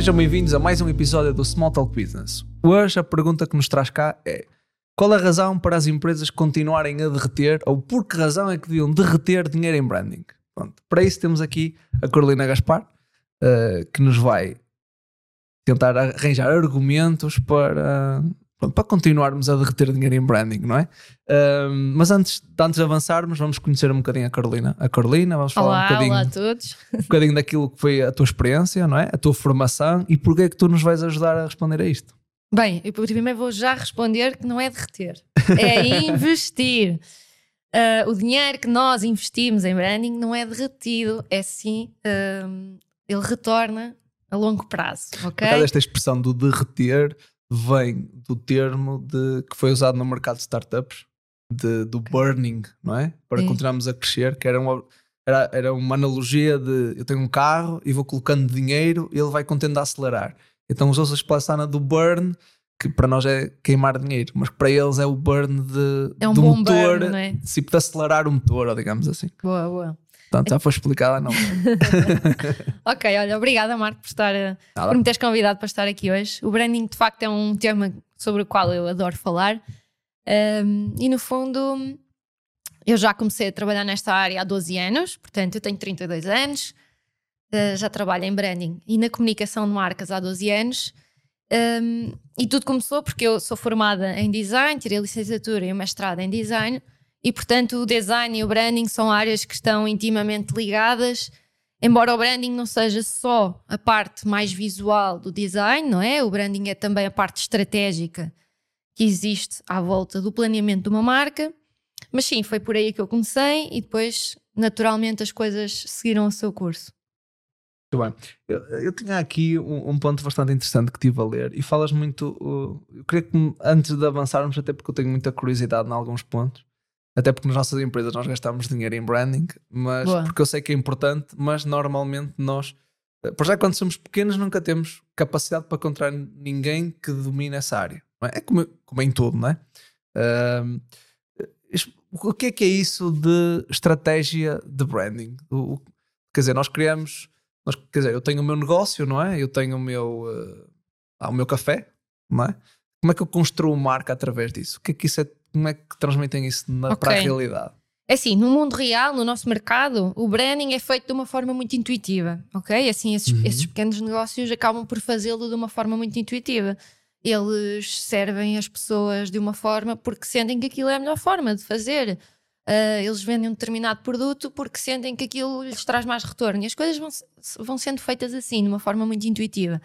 Sejam bem-vindos a mais um episódio do Small Talk Business. Hoje a pergunta que nos traz cá é: qual a razão para as empresas continuarem a derreter ou por que razão é que deviam derreter dinheiro em branding? Pronto, para isso temos aqui a Carolina Gaspar, uh, que nos vai tentar arranjar argumentos para, para continuarmos a derreter dinheiro em branding, não é? Uh, mas antes, antes de avançarmos, vamos conhecer um bocadinho a Carolina. A Carolina, vamos falar olá, um bocadinho, olá a todos. um bocadinho daquilo que foi a tua experiência, não é? A tua formação e porque é que tu nos vais ajudar a responder a isto. Bem, eu primeiro vou já responder que não é derreter, é investir. Uh, o dinheiro que nós investimos em branding não é derretido, é sim, uh, ele retorna a longo prazo, ok? Por esta expressão do derreter vem do termo de, que foi usado no mercado de startups, de, do burning, não é? Para Sim. continuarmos a crescer, que era uma, era, era uma analogia de eu tenho um carro e vou colocando dinheiro e ele vai contendo a acelerar. Então usou-se a expressão do burn, que para nós é queimar dinheiro, mas para eles é o burn de, é um do motor, burn, é? tipo de acelerar o motor, digamos assim. Boa, boa. Portanto, já foi explicada não. ok, olha, obrigada Marco por, estar, por me teres convidado para estar aqui hoje. O branding de facto é um tema sobre o qual eu adoro falar um, e no fundo eu já comecei a trabalhar nesta área há 12 anos, portanto eu tenho 32 anos, uh, já trabalho em branding e na comunicação de marcas há 12 anos um, e tudo começou porque eu sou formada em design, tirei a licenciatura e o mestrado em design e, portanto, o design e o branding são áreas que estão intimamente ligadas. Embora o branding não seja só a parte mais visual do design, não é? O branding é também a parte estratégica que existe à volta do planeamento de uma marca. Mas sim, foi por aí que eu comecei e depois, naturalmente, as coisas seguiram o seu curso. Muito bem. Eu, eu tinha aqui um, um, ponto bastante interessante que tive a ler e falas muito. Uh, eu queria que antes de avançarmos, até porque eu tenho muita curiosidade em alguns pontos, até porque nas nossas empresas nós gastamos dinheiro em branding, mas Boa. porque eu sei que é importante, mas normalmente nós, eh, por já quando somos pequenos, nunca temos capacidade para encontrar ninguém que domine essa área. É? é, como, como em tudo, não é? Uh, o que é que é isso de estratégia de branding? O, quer dizer, nós criamos, nós, quer dizer, eu tenho o meu negócio, não é? Eu tenho o meu, uh, o meu café, não é? Como é que eu construo marca através disso? O que é que isso é como é que transmitem isso na, okay. para a realidade? É assim, no mundo real, no nosso mercado, o branding é feito de uma forma muito intuitiva, ok? Assim, esses, uhum. esses pequenos negócios acabam por fazê-lo de uma forma muito intuitiva. Eles servem as pessoas de uma forma porque sentem que aquilo é a melhor forma de fazer. Uh, eles vendem um determinado produto porque sentem que aquilo lhes traz mais retorno. E as coisas vão, vão sendo feitas assim, de uma forma muito intuitiva.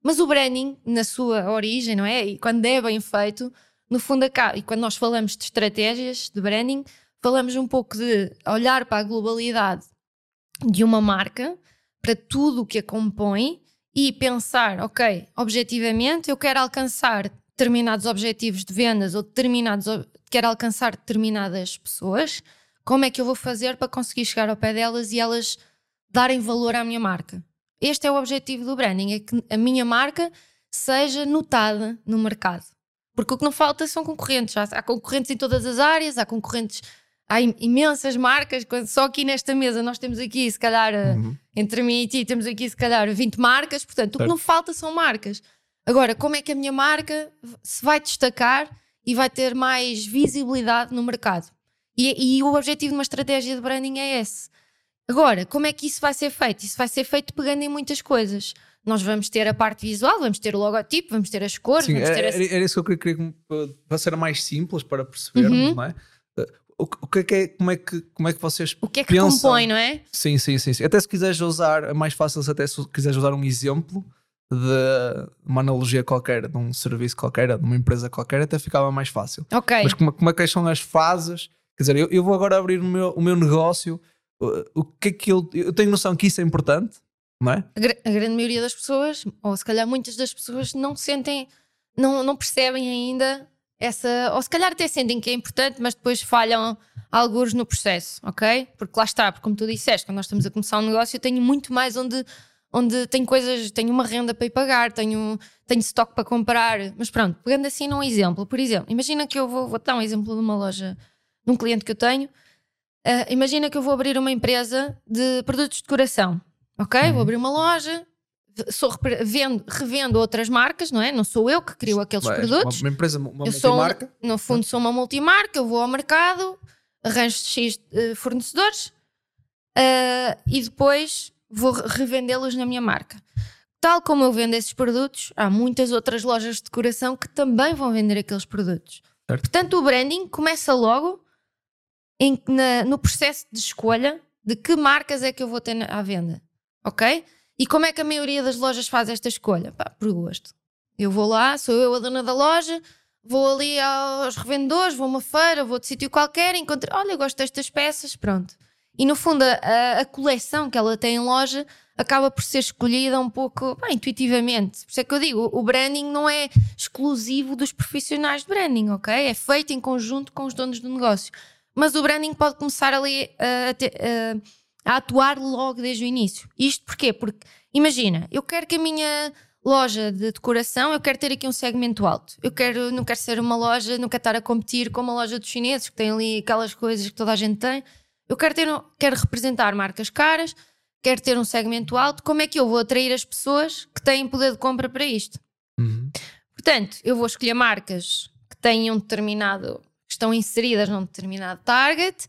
Mas o branding, na sua origem, não é? E quando é bem feito, no fundo, acaba, e quando nós falamos de estratégias de branding, falamos um pouco de olhar para a globalidade de uma marca, para tudo o que a compõe e pensar, ok, objetivamente eu quero alcançar determinados objetivos de vendas ou determinados, quero alcançar determinadas pessoas, como é que eu vou fazer para conseguir chegar ao pé delas e elas darem valor à minha marca? Este é o objetivo do branding, é que a minha marca seja notada no mercado. Porque o que não falta são concorrentes. Há, concorrentes em todas as áreas, há concorrentes, há imensas marcas. Só aqui nesta mesa nós temos aqui, se calhar, eh, uhum. entre mim e ti, temos aqui, se calhar, 20 marcas. Portanto, o que não falta são marcas. Agora, como é que a minha marca se vai destacar e vai ter mais visibilidade no mercado? E, e o objetivo de uma estratégia de branding é esse. Agora, como é que isso vai ser feito? Isso vai ser feito pegando em muitas coisas nós vamos ter a parte visual, vamos ter o logotipo, vamos ter as cores, Sim, vamos ter era, era isso que eu queria para ser mais simples para percebermos, uhum. não é? O, o que é que é, como é que, como é que vocês O que é que pensam? compõe, não é? Sim, sim, sim, sim. Até se quiseres usar, é mais fácil até se quiseres usar um exemplo de uma analogia qualquer, de um serviço qualquer, de uma empresa qualquer, até ficava mais fácil. Ok. Mas como, como é que são as fases? Quer dizer, eu, eu vou agora abrir o meu, o meu negócio, o, o que é que eu, eu tenho noção que isso é importante, não é? A, a, grande maioria das pessoas, ou se calhar muitas das pessoas, não sentem, não, não percebem ainda essa. Ou se calhar até sentem que é importante, mas depois falham alguns no processo, ok? Porque lá está, porque como tu disseste, quando nós estamos a começar um negócio, eu tenho muito mais onde. Onde tenho coisas, tenho uma renda para ir pagar, tenho, tenho estoque para comprar, mas pronto, pegando assim num exemplo, por exemplo, imagina que eu vou, vou dar um exemplo de uma loja, de um cliente que eu tenho, uh, imagina que eu vou abrir uma empresa de produtos de decoração, Ok, uhum. vou abrir uma loja, sou, vendo, revendo outras marcas, não é? Não sou eu que crio aqueles Ué, produtos. Uma, uma empresa, uma eu sou, multimarca. no fundo, sou uma multimarca, eu vou ao mercado, arranjo X eh, fornecedores eh, e depois vou re- revendê-los na minha marca. Tal como eu vendo esses produtos, há muitas outras lojas de decoração que também vão vender aqueles produtos. Certo. Portanto, o branding começa logo em- na- no processo de escolha de que marcas é que eu vou ter na- à venda. Ok? E como é que a maioria das lojas faz esta escolha? Pá, por gosto. Eu vou lá, sou eu a dona da loja, vou ali aos revendedores, vou a uma feira, vou de sítio qualquer, encontro, olha, gosto destas peças, pronto. E no fundo, a- a, a coleção que ela tem em loja acaba por ser escolhida um pouco intuitivamente. Por isso é que eu digo, o branding não é exclusivo dos profissionais de branding, ok? É feito em conjunto com os donos do negócio. Mas o branding pode começar ali a, a ter- a- a atuar logo desde o início. Isto porquê? Porque, imagina, eu quero que a minha loja de decoração, eu quero ter aqui um segmento alto. Eu quero, não quero ser uma loja, não quero estar a competir com uma loja dos chineses que tem ali aquelas coisas que toda a gente tem. Eu quero ter, quero representar marcas caras, quero ter um segmento alto. Como é que eu vou atrair as pessoas que têm poder de compra para isto? Uhum. Portanto, eu vou escolher marcas que tenham determinado, que estão inseridas num determinado target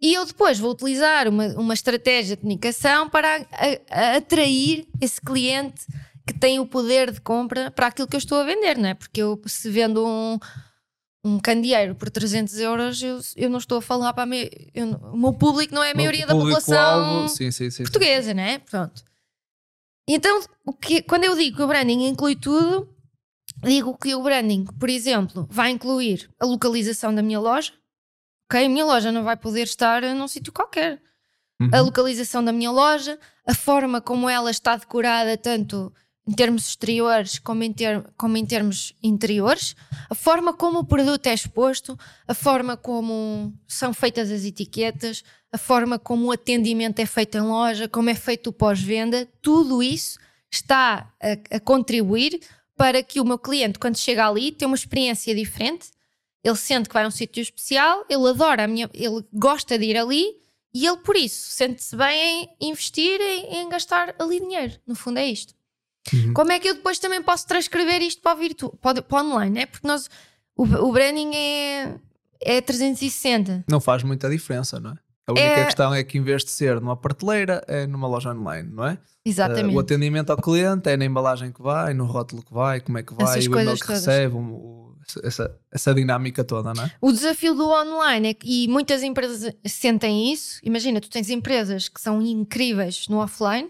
e eu depois vou utilizar uma, uma estratégia de comunicação para a- a- atrair esse cliente que tem o poder de compra para aquilo que eu estou a vender, não é? Porque eu, se vendo um, um candeeiro por 300 euros, eu, eu não estou a falar para a me, eu não- o meu público não é a maioria da população Sim, sim, sim. portuguesa, né? Pronto. Então, o que, quando eu digo que o branding inclui tudo, digo que o branding, por exemplo, vai incluir a localização da minha loja. Ok? A minha loja não vai poder estar num sítio qualquer. Uhum. A localização da minha loja, a forma como ela está decorada, tanto em termos exteriores como em, ter- como em termos interiores, a forma como o produto é exposto, a forma como são feitas as etiquetas, a forma como o atendimento é feito em loja, como é feito o pós-venda, tudo isso está a, a contribuir para que o meu cliente, quando chega ali, tenha uma experiência diferente. Ele sente que vai a um sítio especial, ele adora a minha, ele gosta de ir ali e ele, por isso, sente-se bem em investir em, em gastar ali dinheiro. No fundo, é isto. Uhum. Como é que eu depois também posso transcrever isto para o, virtu para para o online? né? Porque nós, o, o branding é, é 360. Não faz muita diferença, não é? A única É- questão é que em vez de ser numa prateleira, é numa loja online, não é? Exatamente. Uh, o atendimento ao cliente é na embalagem que vai, no rótulo que vai, como é que vai, Essas o e-mail que todas. recebe, o- essa, essa dinâmica toda, não é? O desafio do online é que, e muitas empresas sentem isso. Imagina, tu tens empresas que são incríveis no offline,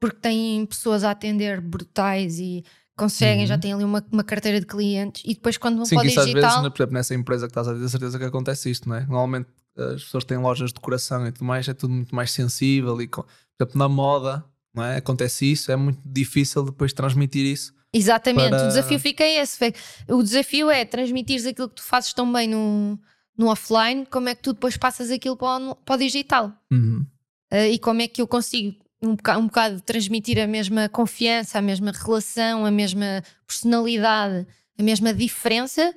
porque têm pessoas a atender brutais e conseguem, Uhum. já têm ali uma, uma carteira de clientes, e depois quando vão Sim, para o às digital. vezes, né, por exemplo, nessa empresa que estás a dizer, certeza que acontece isto, não é? Normalmente as pessoas têm lojas de decoração e tudo mais, é tudo muito mais sensível e, por exemplo, na moda, não é? Acontece isso, é muito difícil depois transmitir isso. Exatamente, para- o desafio fica esse. O desafio é transmitir aquilo que tu fazes tão bem no, no offline, como é que tu depois passas aquilo para o, para o digital. Uhum. Uh, e como é que eu consigo um bocado, um bocado transmitir a mesma confiança, a mesma relação, a mesma personalidade, a mesma diferença,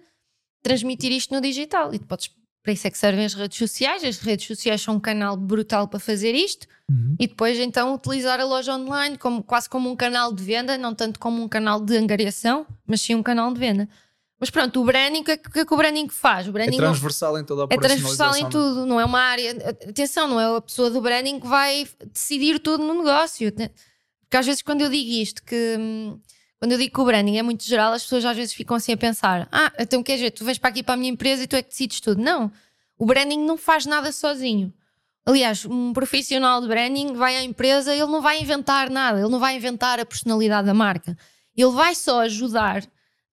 transmitir isto no digital. E tu podes, para isso é que servem as redes sociais. As redes sociais são um canal brutal para fazer isto. Uhum. E depois então utilizar a loja online como, quase como um canal de venda, não tanto como um canal de angariação, mas sim um canal de venda. Mas pronto, o branding, o que é que, o é o branding faz? O É branding não- transversal em toda a é transversal em operacionalização, tudo, não é uma área. Atenção, não é a pessoa do branding que vai decidir tudo no negócio. né? Porque às vezes, quando eu digo isto, que hum, quando eu digo que o branding é muito geral, as pessoas às vezes ficam assim a pensar: ah, então quer dizer, tu vens para aqui para a minha empresa e tu é que decides tudo. Não, o branding não faz nada sozinho. Aliás, um profissional de branding vai à empresa, ele não vai inventar nada, ele não vai inventar a personalidade da marca. Ele vai só ajudar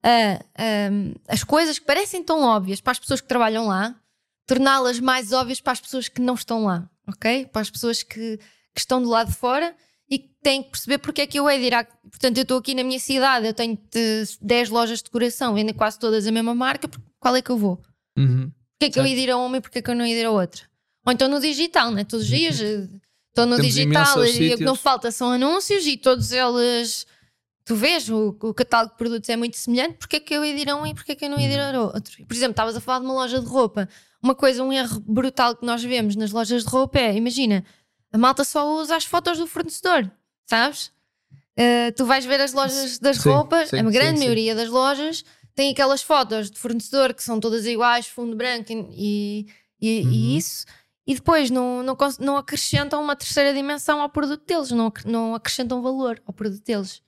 a, a- as coisas que parecem tão óbvias para as pessoas que trabalham lá, torná-las mais óbvias para as pessoas que não estão lá, ok? Para as pessoas que, que estão do lado de fora e têm que perceber porque é que eu hei de ir à... Portanto, eu estou aqui na minha cidade, eu tenho de 10 lojas de decoração, vendem quase todas a mesma marca, qual é que eu vou? Uhum. Porquê é que eu Certo. ia de ir a uma e porquê é que eu não ia de ir a outra? Ou então no digital, né? Todos os dias eh, estou no Temos digital e o que não falta são anúncios e todos eles. Tu vês, o, o catálogo de produtos é muito semelhante, porque é que eu ia de ir a um e porque é que eu não ia de ir a outro? Por exemplo, estavas a falar de uma loja de roupa. Uma coisa, um erro brutal que nós vemos nas lojas de roupa é, imagina, a malta só usa as fotos do fornecedor, sabes? Uh, tu vais ver as lojas das Sim, roupas, sim, a grande sim, maioria das lojas tem aquelas fotos de fornecedor que são todas iguais, fundo branco e, e, Uhum. e isso, e depois não, não, não acrescentam uma terceira dimensão ao produto deles, não, não acrescentam valor ao produto deles.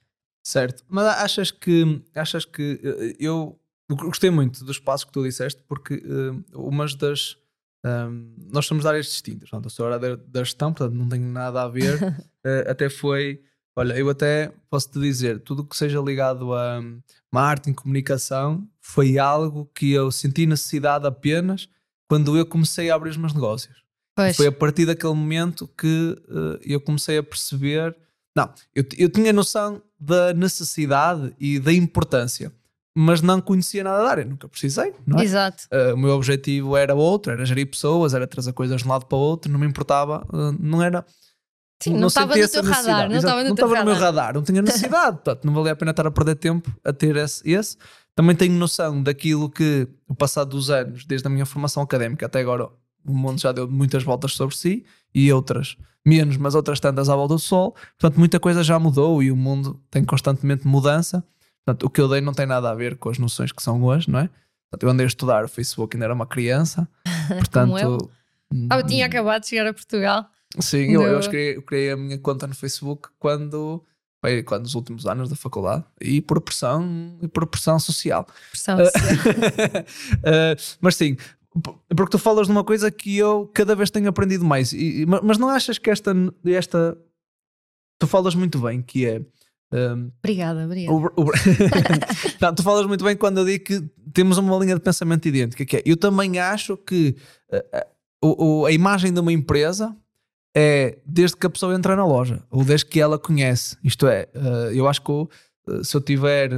Certo. Mas achas que achas que eh, eu, gostei muito do espaço que tu disseste, porque eh, umas das ehm, nós somos de áreas distintas. Portanto, eu sou a área da, gestão, portanto não tenho nada a ver. Eh, até foi, olha, eu até posso te dizer, tudo o que seja ligado a marketing, comunicação, foi algo que eu senti necessidade apenas quando eu comecei a abrir os meus negócios. Pois. Foi a partir daquele momento que eh, eu comecei a perceber. Não, eu, eu tinha noção da necessidade e da importância, mas não conhecia nada da área, nunca precisei, não é? Exato. Eh, o meu objetivo era outro, era gerir pessoas, era trazer coisas de um lado para o outro, não me importava, eh, não era. Sim, não estava no teu radar, não estava no não estava no meu radar. radar, não tinha necessidade, portanto, não valia a pena estar a perder tempo a ter esse, esse. Também tenho noção daquilo que, o passado dos anos, desde a minha formação académica até agora, o mundo já deu muitas voltas sobre si e outras menos, mas outras tantas à volta do sol. Portanto, muita coisa já mudou e o mundo tem constantemente mudança. Portanto, o que eu dei não tem nada a ver com as noções que são hoje, não é? Portanto, eu andei a estudar o Facebook ainda era uma criança. Portanto, eu. Ah, eu tinha acabado de chegar a Portugal. Sim, eu, eu, que criei, eu criei a minha conta no Facebook quando foi quando nos últimos anos da faculdade e por pressão e por pressão social. Pressão Ah, social. Uh, mas sim, porque tu falas de uma coisa que eu cada vez tenho aprendido mais. E- ma- mas não achas que esta, esta tu falas muito bem, que é um, Obrigada, obrigada. o- o- Não, tu falas muito bem quando eu digo que temos uma linha de pensamento idêntica, que é eu também acho que uh, uh, a imagem de uma empresa é desde que a pessoa entra na loja ou desde que ela conhece. Isto é, uh, eu acho que se eu tiver,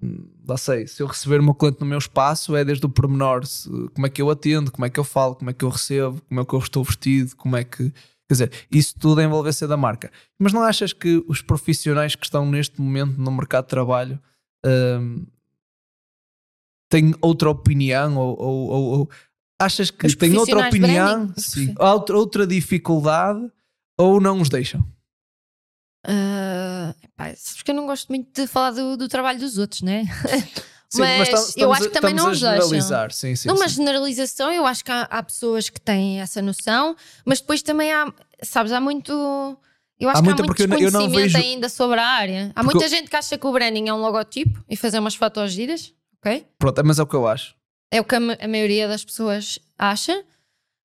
hum, lá sei, se eu receber o meu cliente no meu espaço, é desde o pormenor, se- como é que eu atendo, como é que eu falo, como é que eu recebo, como é que eu estou vestido, como é que. Quer dizer, isso tudo é envolvência da marca. Mas não achas que os profissionais que estão neste momento no mercado de trabalho hum, têm outra opinião? Ou, ou- ou- ou achas que Os têm outra opinião? branding, Sim, outra, outra dificuldade? Ou não os deixam? Ah, pá, sabes que eu não gosto muito de falar do, do trabalho dos outros, né? Sim, Mas tam- eu acho que também não os generalizar. Sim, sim, Numa sim. generalização, eu acho que há, há pessoas que têm essa noção, mas depois também há, sabes, há muito. Eu acho Há que muita- há muito eu eu desconhecimento vejo- ainda sobre a área. Há Porque muita gente que acha que o branding é um logotipo e fazer umas fotos giras, ok? Pronto, mas é o que eu acho. É o que a, a maioria das pessoas acha.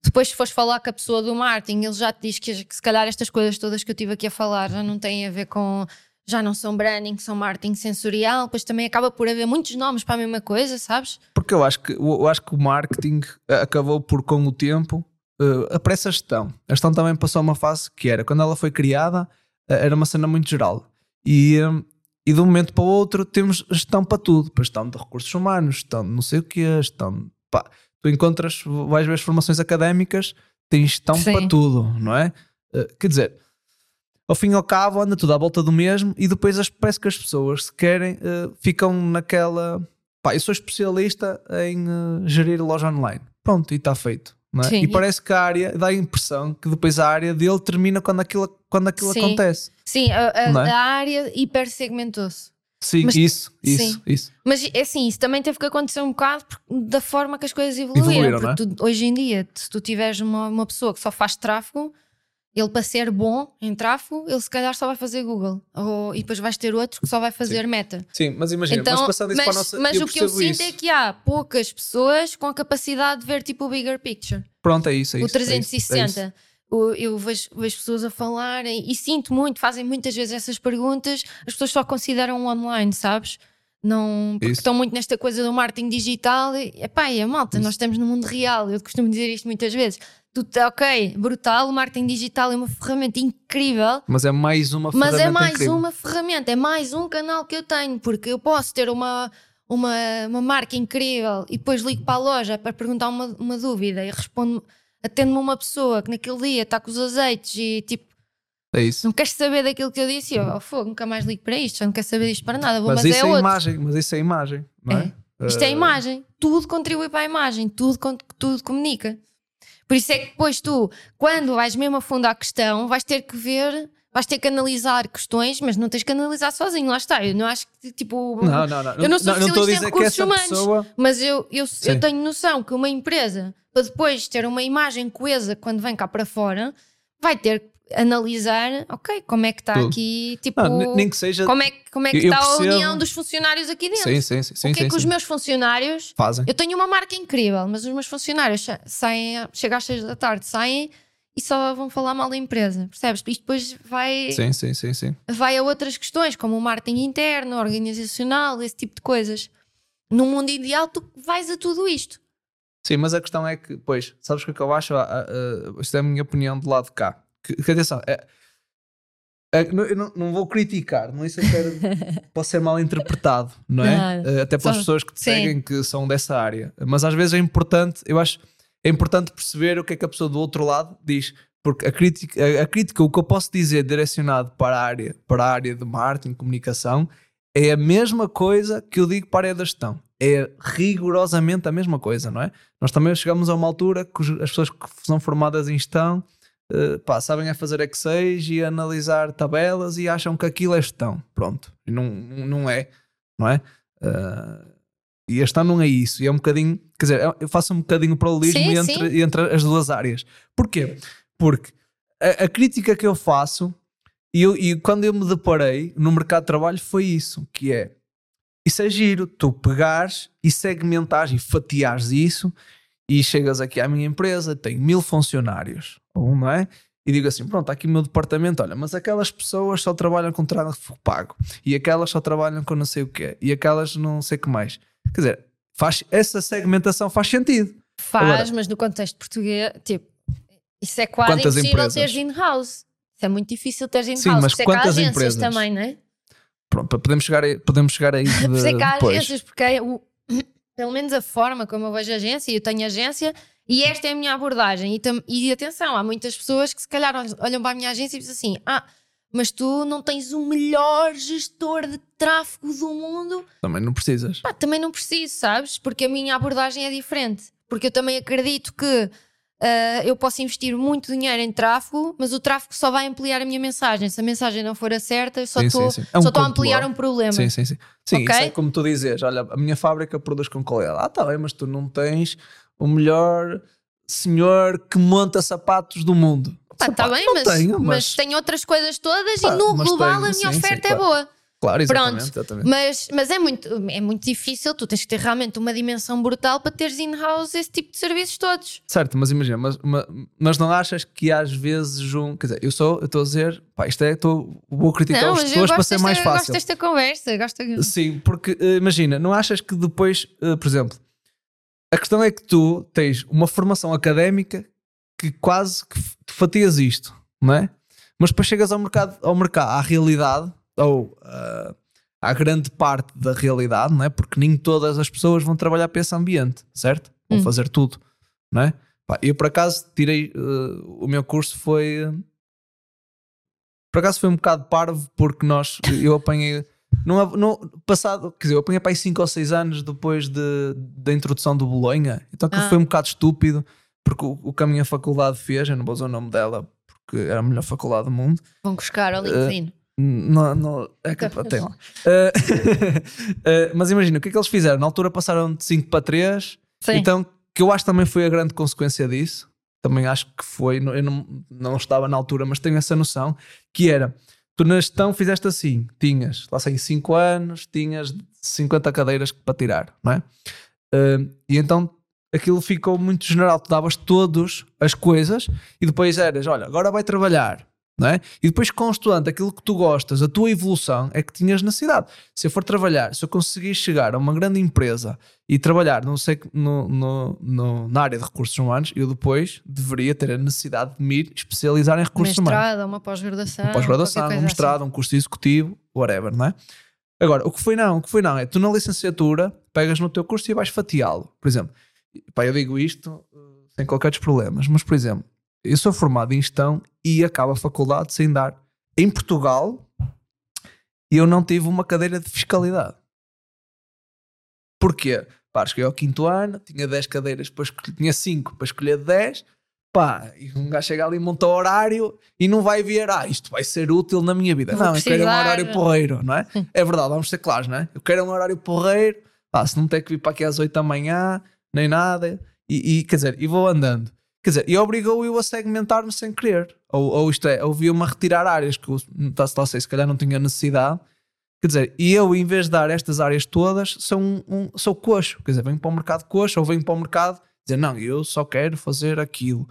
Depois, se fores falar com a pessoa do marketing, ele já te diz que, que se calhar estas coisas todas que eu tive aqui a falar já não têm a ver com. Já não são branding, são marketing sensorial. Depois também acaba por haver muitos nomes para a mesma coisa, sabes? Porque eu acho que, eu acho que o marketing eh, acabou por, com o tempo, eh, aparece a gestão. A gestão também passou uma fase que era, quando ela foi criada, eh, era uma cena muito geral. E, eh, e de um momento para o outro temos gestão para tudo. Para gestão de recursos humanos, gestão de não sei o que, gestão. Pá, tu encontras, vais ver as formações académicas, tens gestão Sim. para tudo, não é? Eh, quer dizer, ao fim e ao cabo anda tudo à volta do mesmo e depois as- parece que as pessoas se querem eh, ficam naquela pá, eu sou especialista em eh, gerir loja online pronto e está feito é? Sim. e parece que a área dá a impressão que depois a área dele termina quando aquilo, quando aquilo Sim. acontece Sim, a, a- é? a área hipersegmentou-se. sim, Mas- isso, isso, sim. isso Mas é assim, isso também teve que acontecer um bocado da forma que as coisas evoluíram. Evoluíram, é? porque tu- hoje em dia, se tu tiveres uma, uma pessoa que só faz tráfego, ele para ser bom em tráfego, ele se calhar só vai fazer Google. Ou, e depois vais ter outro que só vai fazer meta. sim, mas imagina, Então, mas passando isso para a nossa mas o que eu percebo sinto isso. é que há poucas pessoas com a capacidade de ver tipo o bigger picture. pronto, é isso, é o isso, é isso, é isso. 360. Eu vejo, vejo pessoas a falarem e sinto muito, fazem muitas vezes essas perguntas, as pessoas só consideram online, sabes? Não, porque Isso. estão muito nesta coisa do marketing digital e epá, e a malta, Isso. nós estamos no mundo real, eu costumo dizer isto muitas vezes. Ok, brutal, o marketing digital é uma ferramenta incrível, mas é mais uma mas ferramenta é mais incrível. uma ferramenta, é mais um canal que eu tenho, porque eu posso ter uma, uma, uma marca incrível e depois ligo para a loja para perguntar uma, uma dúvida e respondo, atendo-me uma pessoa que naquele dia está com os azeites e tipo, é isso não queres saber daquilo que eu disse? Eu, oh, fogo, nunca mais ligo para isto, não quero saber disto para nada, vou, mas, mas, isso é é, imagem mas isso é imagem não é? Isto é Eh, imagem, tudo contribui para a imagem, tudo, tudo comunica. Por isso é que depois tu, quando vais mesmo a fundo à questão, vais ter que ver vais ter que analisar questões, mas não tens que analisar sozinho, lá está. Eu não acho que tipo. Não, não, não. Eu não sou não, especialista em dizer que recursos humanos. pessoa. Mas eu, eu, Sim. eu tenho noção que uma empresa, para depois ter uma imagem coesa quando vem cá para fora, vai ter que analisar, ok, como é que está aqui, tipo, Não, nem- que seja. como é, que- como é que está a união dos funcionários aqui dentro. Sim, sim, sim. sim, o que é sim, que os sim. meus funcionários. Fazem. Eu tenho uma marca incrível, mas os meus funcionários sa- saem, chegam às seis da tarde, saem e só vão falar mal da empresa, percebes? Isto depois vai, Sim, sim, sim, sim. vai a outras questões, como o marketing interno, organizacional, esse tipo de coisas. No mundo ideal, tu vais a tudo isto. Sim, mas a questão é que, pois, sabes o que é que eu acho? Ah, ah, ah, isto é a minha opinião do lado de cá. Que, que atenção, é, é, não- eu não, não vou criticar, não é isso eu quero, pode ser mal interpretado, não é? Nada. Ah, até pelas Só- pessoas que te sim. seguem que são dessa área. Mas às vezes é importante, eu acho, é importante perceber o que é que a pessoa do outro lado diz. Porque a crítica, a, a crítica, o que eu posso dizer direcionado para a área, para a área de marketing, comunicação, é a mesma coisa que eu digo para a área da gestão. É rigorosamente a mesma coisa, não é? Nós também chegamos a uma altura que as pessoas que são formadas em gestão eh, pá, sabem a fazer Excel e a analisar tabelas e acham que aquilo é gestão. Pronto. Não, não é, não é? Eh, e a gestão não é isso. E é um bocadinho, quer dizer, eu- faço um bocadinho paralelismo Sim, entre, entre as duas áreas. Porquê? Porque a, a crítica que eu faço e, eu- e quando eu me deparei no mercado de trabalho foi isso, que é isso é giro, tu pegares e segmentares e fatiares isso e chegas aqui à minha empresa, tenho mil funcionários, um, não é? E digo assim, pronto, está aqui o meu departamento, olha, mas aquelas pessoas só trabalham com tráfego pago e aquelas só trabalham com não sei o quê e aquelas não sei o que mais. Quer dizer, faz, essa segmentação faz sentido. Faz, Agora- mas no contexto português, tipo, isso é quase impossível empresas? teres in-house. Isso é muito difícil teres in-house. Sim, mas é quantas agências empresas? também, não é? Pronto, podemos chegar aí, podemos chegar aí de, Por isso é depois. agências, porque é o- pelo menos a forma como eu vejo agência, eu tenho agência e esta é a minha abordagem. E, e atenção, há muitas pessoas que se calhar olham- olham para a minha agência e dizem assim: Ah, mas tu não tens o melhor gestor de tráfego do mundo. Também não precisas. Pá, também não preciso, sabes? Porque a minha abordagem é diferente. Porque eu também acredito que ah, eu posso investir muito dinheiro em tráfego, mas o tráfego só vai ampliar a minha mensagem. Se a mensagem não for a certa, eu só Sim, estou sim, sim. É um a ampliar um problema. Sim, sim, sim. Sim, Ok? isso é como tu dizes, olha, a minha fábrica produz com qualidade. Ah, tá bem, mas tu não tens o melhor senhor que monta sapatos do mundo. Pá, tá Sapato, bem, mas, tenho, mas... mas, tem outras coisas todas Pá, e no global tenho, a minha sim, sim, oferta é claro. boa. Claro, exatamente, Pronto. exatamente. Mas, mas é, muito, é muito difícil, tu tens que ter realmente uma dimensão brutal para teres in-house esse tipo de serviços todos. Certo, mas imagina, mas, mas, não achas que às vezes um, quer dizer, eu sou, eu estou a dizer, pá, isto é, estou, vou criticar não, eu pessoas para gosto ser desta, mais gosto fácil. desta conversa. Gosto... Sim, porque eh, imagina, não achas que depois, eh, por exemplo, a questão é que tu tens uma formação académica que quase que fatias isto, não é? Mas depois chegas ao mercado, ao mercado, à realidade, ou ah, à grande parte da realidade, não é? Porque nem todas as pessoas vão trabalhar para esse ambiente, certo? Vão Hum. fazer tudo, não é? Eu por acaso tirei, eh, o meu curso foi. por acaso foi um bocado parvo, porque nós, eu apanhei. Não, não, passado, quer dizer, eu apanhei para aí 5 ou 6 anos depois de, da introdução do Bolonha, então Ah. foi um bocado estúpido, porque o, o que a minha faculdade fez, eu não vou usar o nome dela, porque era a melhor faculdade do mundo, Vão buscar ao LinkedIn. Não, não, é capaz, tem lá. Eh, eh, mas imagina, o que é que eles fizeram? Na altura passaram de 5 para 3, Sim. então, que eu acho também foi a grande consequência disso, também acho que foi, eu não, não estava na altura, mas tenho essa noção, que era, tu na gestão fizeste assim, tinhas, lá sei, 5 anos, tinhas 50 cadeiras para tirar, não é? Eh, e então aquilo ficou muito general, tu davas todas as coisas e depois eras, olha, agora vai trabalhar, é? E depois constante, aquilo que tu gostas, a tua evolução é que tinhas necessidade. Se eu for trabalhar, se eu conseguir chegar a uma grande empresa e trabalhar não sei, no, no, no- na área de recursos humanos, eu depois deveria ter a necessidade de me especializar em recursos humanos. Mestrado, uma pós-graduação. Uma pós-graduação, um coisa mestrado, um curso executivo, whatever, não é? Agora, o que foi não, o que foi não é, tu na licenciatura pegas no teu curso e vais fatiá-lo. Por exemplo, pá, eu digo isto eh, sem qualquer dos problemas, mas por exemplo, eu sou formado em gestão e acabo a faculdade sem dar. Em Portugal, eu não tive uma cadeira de fiscalidade. Porquê? Pá, cheguei ao quinto ano, tinha 10 cadeiras, para escolher, tinha 5 para escolher 10, Pá, e um gajo chega ali e monta o horário e não vai ver, ah, isto vai ser útil na minha vida. Vou não, eu quero um horário porreiro, não é? É verdade, vamos ser claros, não é? Eu quero um horário porreiro, pá, se não tem que vir para aqui às 8 da manhã, nem nada, e, e, quer dizer, e vou andando. Quer dizer, e obrigou-eu a segmentar-me sem querer. Ou, ou isto é, ouviu-me a retirar áreas que eu tá, tá, sei, se calhar não tinha necessidade. Quer dizer, e eu, em vez de dar estas áreas todas, sou, um, um- sou coxo. Quer dizer, venho para o mercado coxo ou venho para o mercado dizer, não, eu só quero fazer aquilo.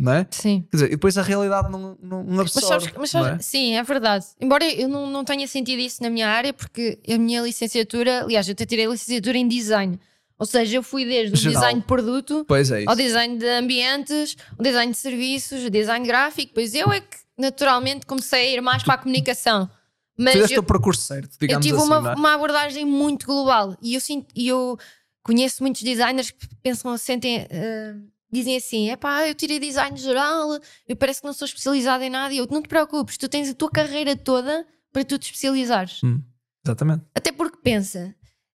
Não é? Sim. Quer dizer, e depois a realidade não, não, não Mas absorve. sabes, mas sabes- é? sim, é verdade. Embora eu não, não tenha sentido isso na minha área, porque a minha licenciatura, aliás, eu até tirei licenciatura em design. Ou seja, eu fui desde o Geral. design de produto é ao design de ambientes, ao design de serviços, ao design gráfico. Pois eu é que naturalmente comecei a ir mais para a comunicação. Mas Fizeste eu, o percurso certo, eu digamos tive assim. uma, é? uma abordagem muito global e eu, sinto, eu conheço muitos designers que pensam, sentem, eh, dizem assim: é pá, eu tirei design geral, eu parece que não sou especializada em nada. E eu, não te preocupes, tu tens a tua carreira toda para tu te especializares. Exatamente. Até porque pensa,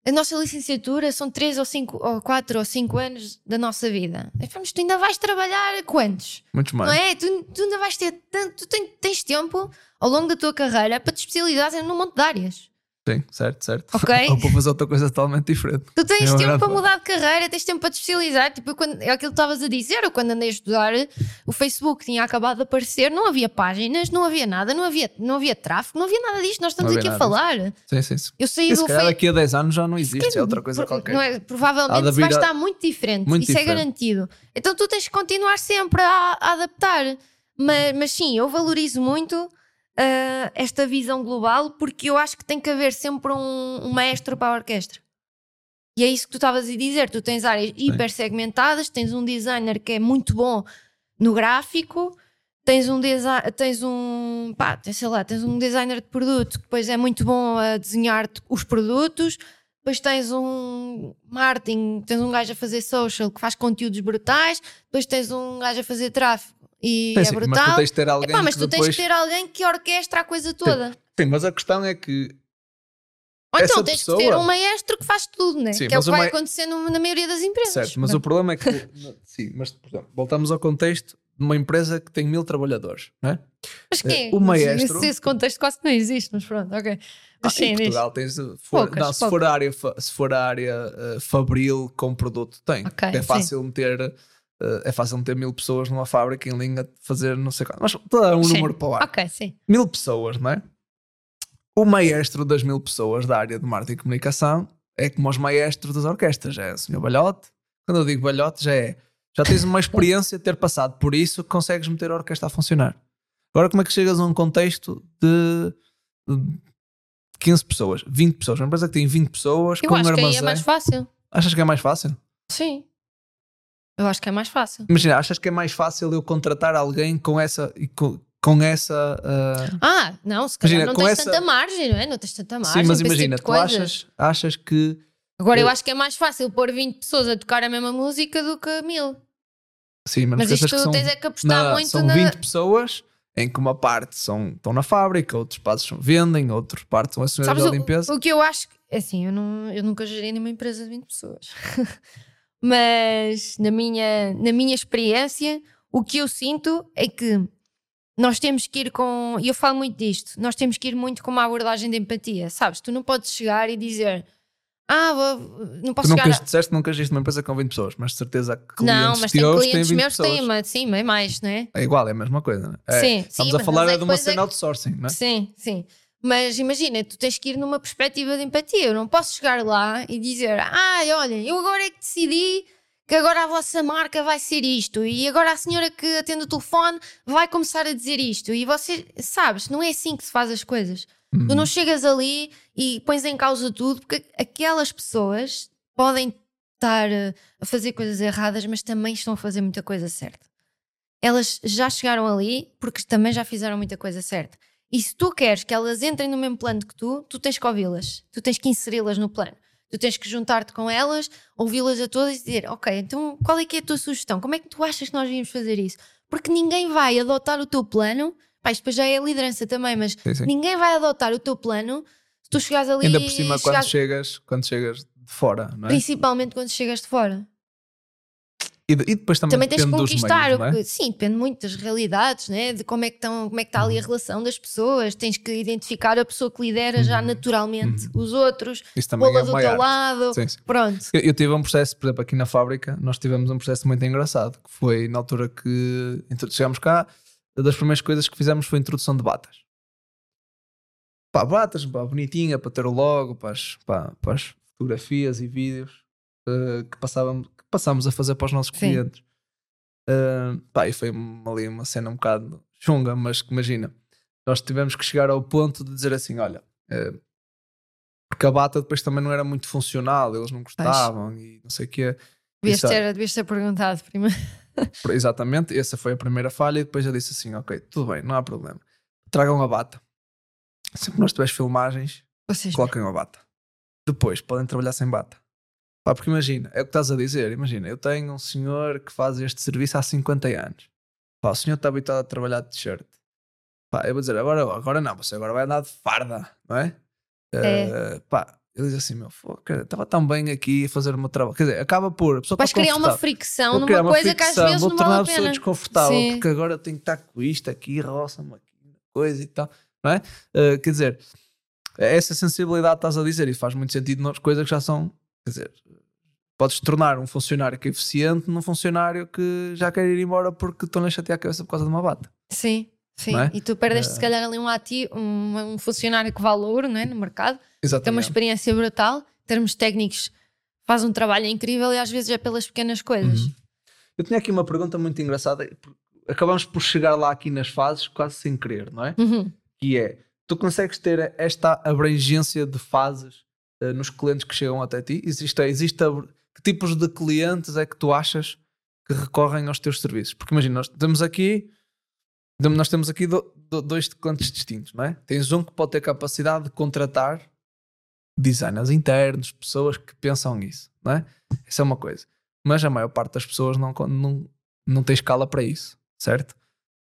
a nossa licenciatura são 3 ou 5 ou 4 ou 5 anos da nossa vida. Pá, Mas tu ainda vais trabalhar quantos? Muitos mais. Não é? Tu, tu ainda vais ter tanto, tu tens, tens tempo ao longo da tua carreira para te especializares num monte de áreas. Sim, certo, certo. Ok? Ou para fazer outra coisa totalmente diferente. Tu tens É tempo para mudar de carreira, tens tempo para te especializar. Tipo, quando, é aquilo que estavas a dizer. Eu, quando andei a estudar, o Facebook tinha acabado de aparecer, não havia páginas, não havia nada, não havia, não havia tráfego, não havia nada disto. Nós estamos aqui a falar. Sim, sim, sim. Eu saí E se do calhar Facebook. daqui a 10 anos já não existe, é outra coisa qualquer. Não é, provavelmente vai a- estar muito diferente. Muito isso diferente. é garantido. Então tu tens que continuar sempre a, a adaptar. Mas, mas sim, eu valorizo muito ah, esta visão global porque eu acho que tem que haver sempre um, um maestro para a orquestra. E é isso que tu estavas a dizer. Tu tens áreas hiper segmentadas, tens um designer que é muito bom no gráfico, tens um tens um pá, tens, sei lá, tens um designer de produto que depois é muito bom a desenhar os produtos, depois tens um marketing, tens um gajo a fazer social que faz conteúdos brutais, depois tens um gajo a fazer tráfego e Sim, é sim, mas brutal. tu tens de ter alguém Epá, mas que tu depois... tens que ter alguém que orquestra a coisa toda. Sim, mas a questão é que Ou então tens pessoa- que ter um maestro que faz tudo, né? Sim, que é o que vai mai- acontecer no- na maioria das empresas. Certo, mas o problema é que. sim, mas por exemplo, voltamos ao contexto de uma empresa que tem mil trabalhadores, não é? Mas quem? o maestro- Esse, esse contexto quase não existe, mas pronto, ok. Ah, Mas sim, em. Portugal tens. se For, Poucas, não, se, for a área, se for a área eh, fabril com produto, tem. Ok, é fácil meter. Eh, é fácil meter mil pessoas numa fábrica em linha de fazer não sei quanto. Mas estou a dar um Sim. número para lá. Ok, sim. Mil pessoas, não é? O maestro das mil pessoas da área de marketing e comunicação é como os maestros das orquestras. É o senhor Balhote. Quando eu digo Balhote, já é. Já tens uma experiência de ter passado por isso, consegues meter a orquestra a funcionar. Agora, como é que chegas a um contexto de, de 15 pessoas, 20 pessoas? Uma empresa que tem 20 pessoas, Eu com um acho que aí armazém. é mais fácil. Achas que é mais fácil? Sim. Eu acho que é mais fácil. Imagina, achas que é mais fácil eu contratar alguém com essa. Com, com essa ah, Ah, não, se calhar Imagina, não tens essa- tanta margem, não é? Não tens tanta margem. Sim, mas esse imagina, tipo tu coisas. achas, achas que. Agora, eu eu- acho que é mais fácil pôr 20 pessoas a tocar a mesma música do que mil. Sim, mas, Mas isto que são, tens é que apostar na- muito são na. 20 pessoas em que uma parte são, estão na fábrica, outras partes são, vendem, outras partes são as senhoras da o- limpeza. O, que eu acho, que- é assim, eu, não, eu nunca gerei nenhuma empresa de 20 pessoas. Mas na minha, na minha experiência, o que eu sinto é que nós temos que ir com, e eu falo muito disto, nós temos que ir muito com uma abordagem de empatia, sabes? Tu não podes chegar e dizer, ah, vou- não Tu posso nunca chegar. a- disseste nunca agiste numa empresa com 20 pessoas, mas de certeza que Não, clientes mas tem teus têm clientes 20 meus que têm, pessoas. mas sim, bem mais, não é? É igual, é a mesma coisa. Né? É, Sim, Estamos sim, a falar é é de uma é cena que- outsourcing, não é? Sim, sim. Mas imagina, tu tens que ir numa perspectiva de empatia. Eu não posso chegar lá e dizer: Ai, olhem, eu agora é que decidi que agora a vossa marca vai ser isto e agora a senhora que atende o telefone vai começar a dizer isto. E você, sabes, não é assim que se faz as coisas. Uhum. Tu não chegas ali e pões em causa tudo, porque aquelas pessoas podem estar eh, a fazer coisas erradas, mas também estão a fazer muita coisa certa. Elas já chegaram ali porque também já fizeram muita coisa certa. E se tu queres que elas entrem no mesmo plano que tu, tu tens que ouvi-las, tu tens que inseri-las no plano. Tu tens que juntar-te com elas, ouvi-las a todas e dizer: Ok, então qual é que é a tua sugestão? Como é que tu achas que nós devíamos fazer isso? Porque ninguém vai adotar o teu plano. Pá, isto depois já é a liderança também, mas Sim, sim. ninguém vai adotar o teu plano se tu chegares ali Ainda por cima, e quando, chegares- chegas, quando chegas de fora, não é? principalmente quando chegas de fora. E, de- e depois também, também tens dos conquistar. meios, é? Sim, depende muito das realidades, né? de como é, que estão, como é que está Uhum. ali a relação das pessoas. Tens que identificar a pessoa que lidera já Uhum. naturalmente os outros, Isso também pô-la é do teu arte. lado. Sim, sim. Pronto. Eu, eu tive um processo, por exemplo, aqui na fábrica, nós tivemos um processo muito engraçado, que foi na altura que chegámos cá, uma das primeiras coisas que fizemos foi a introdução de batas. Pá, batas, pá, bonitinha, para ter o logo, para as, pá, para as fotografias e vídeos eh, que, passávamos, passámos a fazer para os nossos Sim. clientes. Eh, pá, e foi ali uma cena um bocado chunga, mas que imagina, nós tivemos que chegar ao ponto de dizer assim: olha, eh, porque a bata depois também não era muito funcional, eles não gostavam e não sei o quê. Devias Isso- ter, devias ter perguntado primeiro. Exatamente, essa foi a primeira falha e depois eu disse assim: ok, tudo bem, não há problema. Tragam a bata. Sempre que nós tivermos filmagens, Vocês coloquem a bata. Depois podem trabalhar sem bata. Pá, porque imagina, é o que estás a dizer. Imagina, eu tenho um senhor que faz este serviço há 50 anos. Pá, o senhor está habituado a trabalhar de t-shirt. Pá, eu vou dizer, agora, agora não, você agora vai andar de farda, não é? É. Eh, pá, ele diz assim: meu, estava tão bem aqui a fazer o meu trabalho. Quer dizer, acaba por. A pessoa vais criar uma fricção numa uma coisa que às fricção, vezes vou não tornar vale a a pessoa pena. desconfortável Sim. porque agora eu tenho que estar com isto aqui, roça-me aqui, coisa e tal, não é? Uh, quer dizer, essa sensibilidade estás a dizer e faz muito sentido nas coisas que já são, quer dizer, podes tornar um funcionário que é eficiente num funcionário que já quer ir embora porque estão a chatear a cabeça por causa de uma bata. Sim, sim. É? E tu perdeste, Eh, se calhar, ali um, ativo, um, um funcionário que vale ouro não é? no mercado, tem uma Exatamente. experiência brutal, em termos técnicos, faz um trabalho incrível e às vezes é pelas pequenas coisas. Uhum. Eu tinha aqui uma pergunta muito engraçada. Acabamos por chegar lá aqui nas fases quase sem querer, não é? Uhum. que é tu consegues ter esta abrangência de fases eh, nos clientes que chegam até ti? Existe, existe abr- que tipos de clientes é que tu achas que recorrem aos teus serviços? Porque imagina, nós temos aqui nós temos aqui do- do- dois clientes distintos, não é? Tens um que pode ter capacidade de contratar designers internos, pessoas que pensam nisso, não é? Essa é uma coisa. Mas a maior parte das pessoas não, não, não tem escala para isso, certo?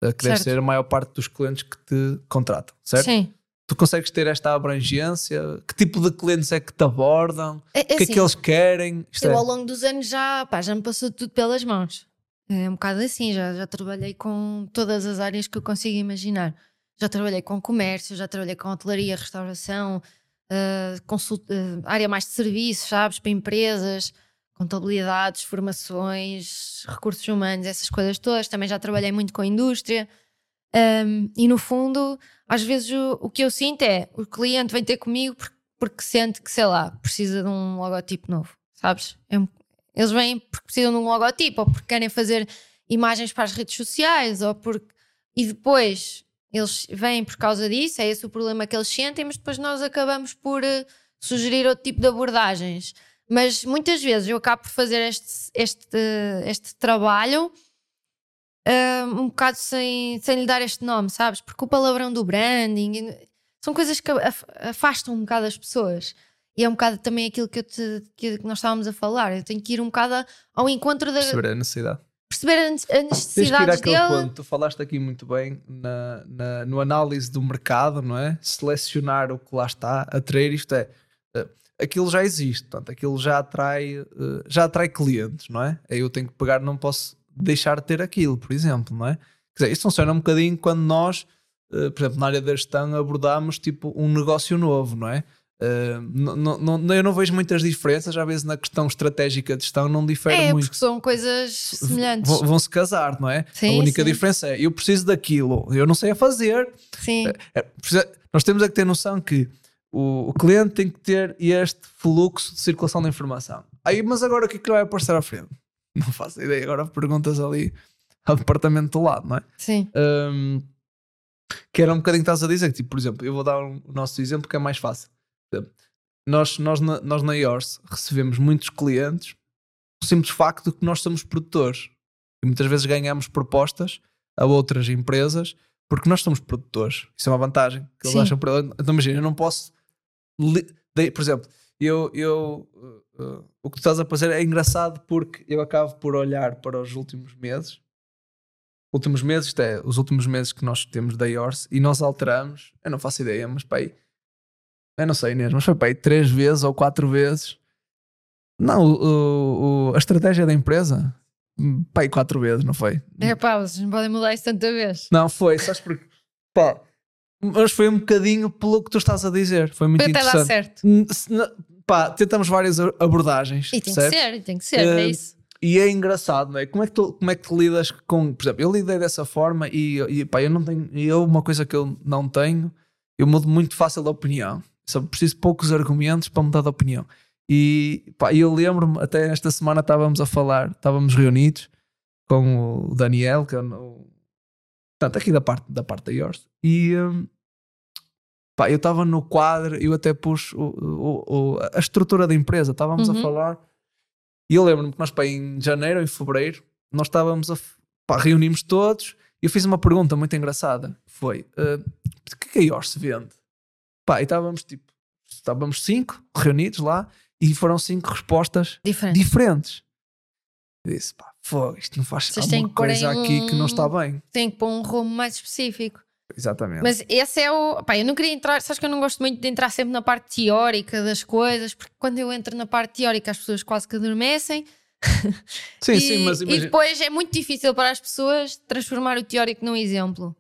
Que deve ser a maior parte dos clientes que te contratam, certo? Sim. Tu consegues ter esta abrangência? Que tipo de clientes é que te abordam? É, é o que é assim, que eles querem? Isto eu é- ao longo dos anos já, pá, já me passou tudo pelas mãos. É um bocado assim, já, já trabalhei com todas as áreas que eu consigo imaginar. Já trabalhei com comércio, já trabalhei com hotelaria, restauração, consult- ah, área mais de serviços, sabes, para empresas, contabilidades, formações, recursos humanos, essas coisas todas. Também já trabalhei muito com a indústria. Um, e no fundo, às vezes o, o que eu sinto é o cliente vem ter comigo porque, porque sente que, sei lá, precisa de um logotipo novo, sabes? É eles vêm porque precisam de um logotipo ou porque querem fazer imagens para as redes sociais ou porque. E depois eles vêm por causa disso, é esse o problema que eles sentem, mas depois nós acabamos por eh, sugerir outro tipo de abordagens. Mas muitas vezes eu acabo por fazer este, este, este trabalho um bocado sem, sem lhe dar este nome, sabes? Porque o palavrão do branding são coisas que af- afastam um bocado as pessoas. E é um bocado também aquilo que, eu te- que nós estávamos a falar. Eu tenho que ir um bocado ao encontro da. perceber a necessidade. perceber a ne- a Tens que ir necessidades àquele dele. ponto. Tu falaste aqui muito bem na, na- no análise do mercado, não é? Selecionar o que lá está, atrair isto é. eh, Aquilo já existe, portanto, aquilo já atrai, eh, já atrai clientes, não é? Aí eu tenho que pegar, não posso deixar de ter aquilo, por exemplo, não é? Quer dizer, isto funciona um bocadinho quando nós, eh, por exemplo, na área da gestão, abordamos tipo um negócio novo, não é? Eh, não- não- não- eu não vejo muitas diferenças, às vezes na questão estratégica de gestão não difere É, muito porque são coisas semelhantes. vão, vão se casar, não é? Sim, a única sim. diferença é eu preciso daquilo, eu não sei a fazer. Sim, É, precisa- nós temos é que ter noção que o, o cliente tem que ter este fluxo de circulação de informação. Aí, mas agora o que é que vai aparecer à frente? Não faço ideia. Agora perguntas ali ao departamento do lado, não é? sim. Hum, que era um bocadinho que estás a dizer, que, tipo, por exemplo, eu vou dar um- o nosso exemplo que é mais fácil. Nós, nós, na, nós na IORS recebemos muitos clientes o simples facto de que nós somos produtores. E muitas vezes ganhamos propostas a outras empresas porque nós somos produtores. Isso é uma vantagem. Que eles Sim. acham para- Então imagina, eu não posso. Por exemplo, eu, eu, uh, uh, o que tu estás a fazer é engraçado porque eu acabo por olhar para os últimos meses últimos meses, isto é, os últimos meses que nós temos da IORS e nós alteramos, eu não faço ideia, mas para aí, eu não sei Inês, mas foi para aí três vezes ou quatro vezes. Não, o- o- a estratégia da empresa pai quatro vezes, não foi? É pá, vocês não podem mudar isso tanta vez. Não, foi, sabes porque. Pá, mas foi um bocadinho pelo que tu estás a dizer. Foi muito Foi até dar interessante. certo. Pá, tentamos várias abordagens. E tem percebes? que ser, e tem que ser, é Eh, isso. E é engraçado, não é? Como é que tu, como é que tu lidas com. Por exemplo, eu lidei dessa forma e, e pá, eu não tenho. Eu, uma coisa que eu não tenho, eu mudo muito fácil de opinião. Só preciso de poucos argumentos para mudar de opinião. E pá, eu lembro-me, até esta semana estávamos a falar, estávamos reunidos com o Daniel, que é o. Portanto, aqui da parte da, parte da Yours. E. hum, pá, eu estava no quadro, eu até pus o- o- o- a estrutura da empresa, estávamos a Uhum. falar. E eu lembro-me que nós, pá, em janeiro ou em fevereiro, nós estávamos a. Pá, reunimos todos e eu fiz uma pergunta muito engraçada. Foi: uh, o que é que a Yours vende? Pá, e estávamos tipo. Estávamos cinco reunidos lá e foram cinco respostas Diferente. diferentes. Eu disse: pá, fogo, isto não faz Vocês alguma coisa aí aqui que não um- está bem. Tem que pôr um rumo mais específico. Exatamente. Mas esse é o. Pá, eu não queria entrar. Sabes que eu não gosto muito de entrar sempre na parte teórica das coisas, porque quando eu entro na parte teórica as pessoas quase que adormecem. sim, e, sim, mas e imagina. depois é muito difícil para as pessoas transformar o teórico num exemplo.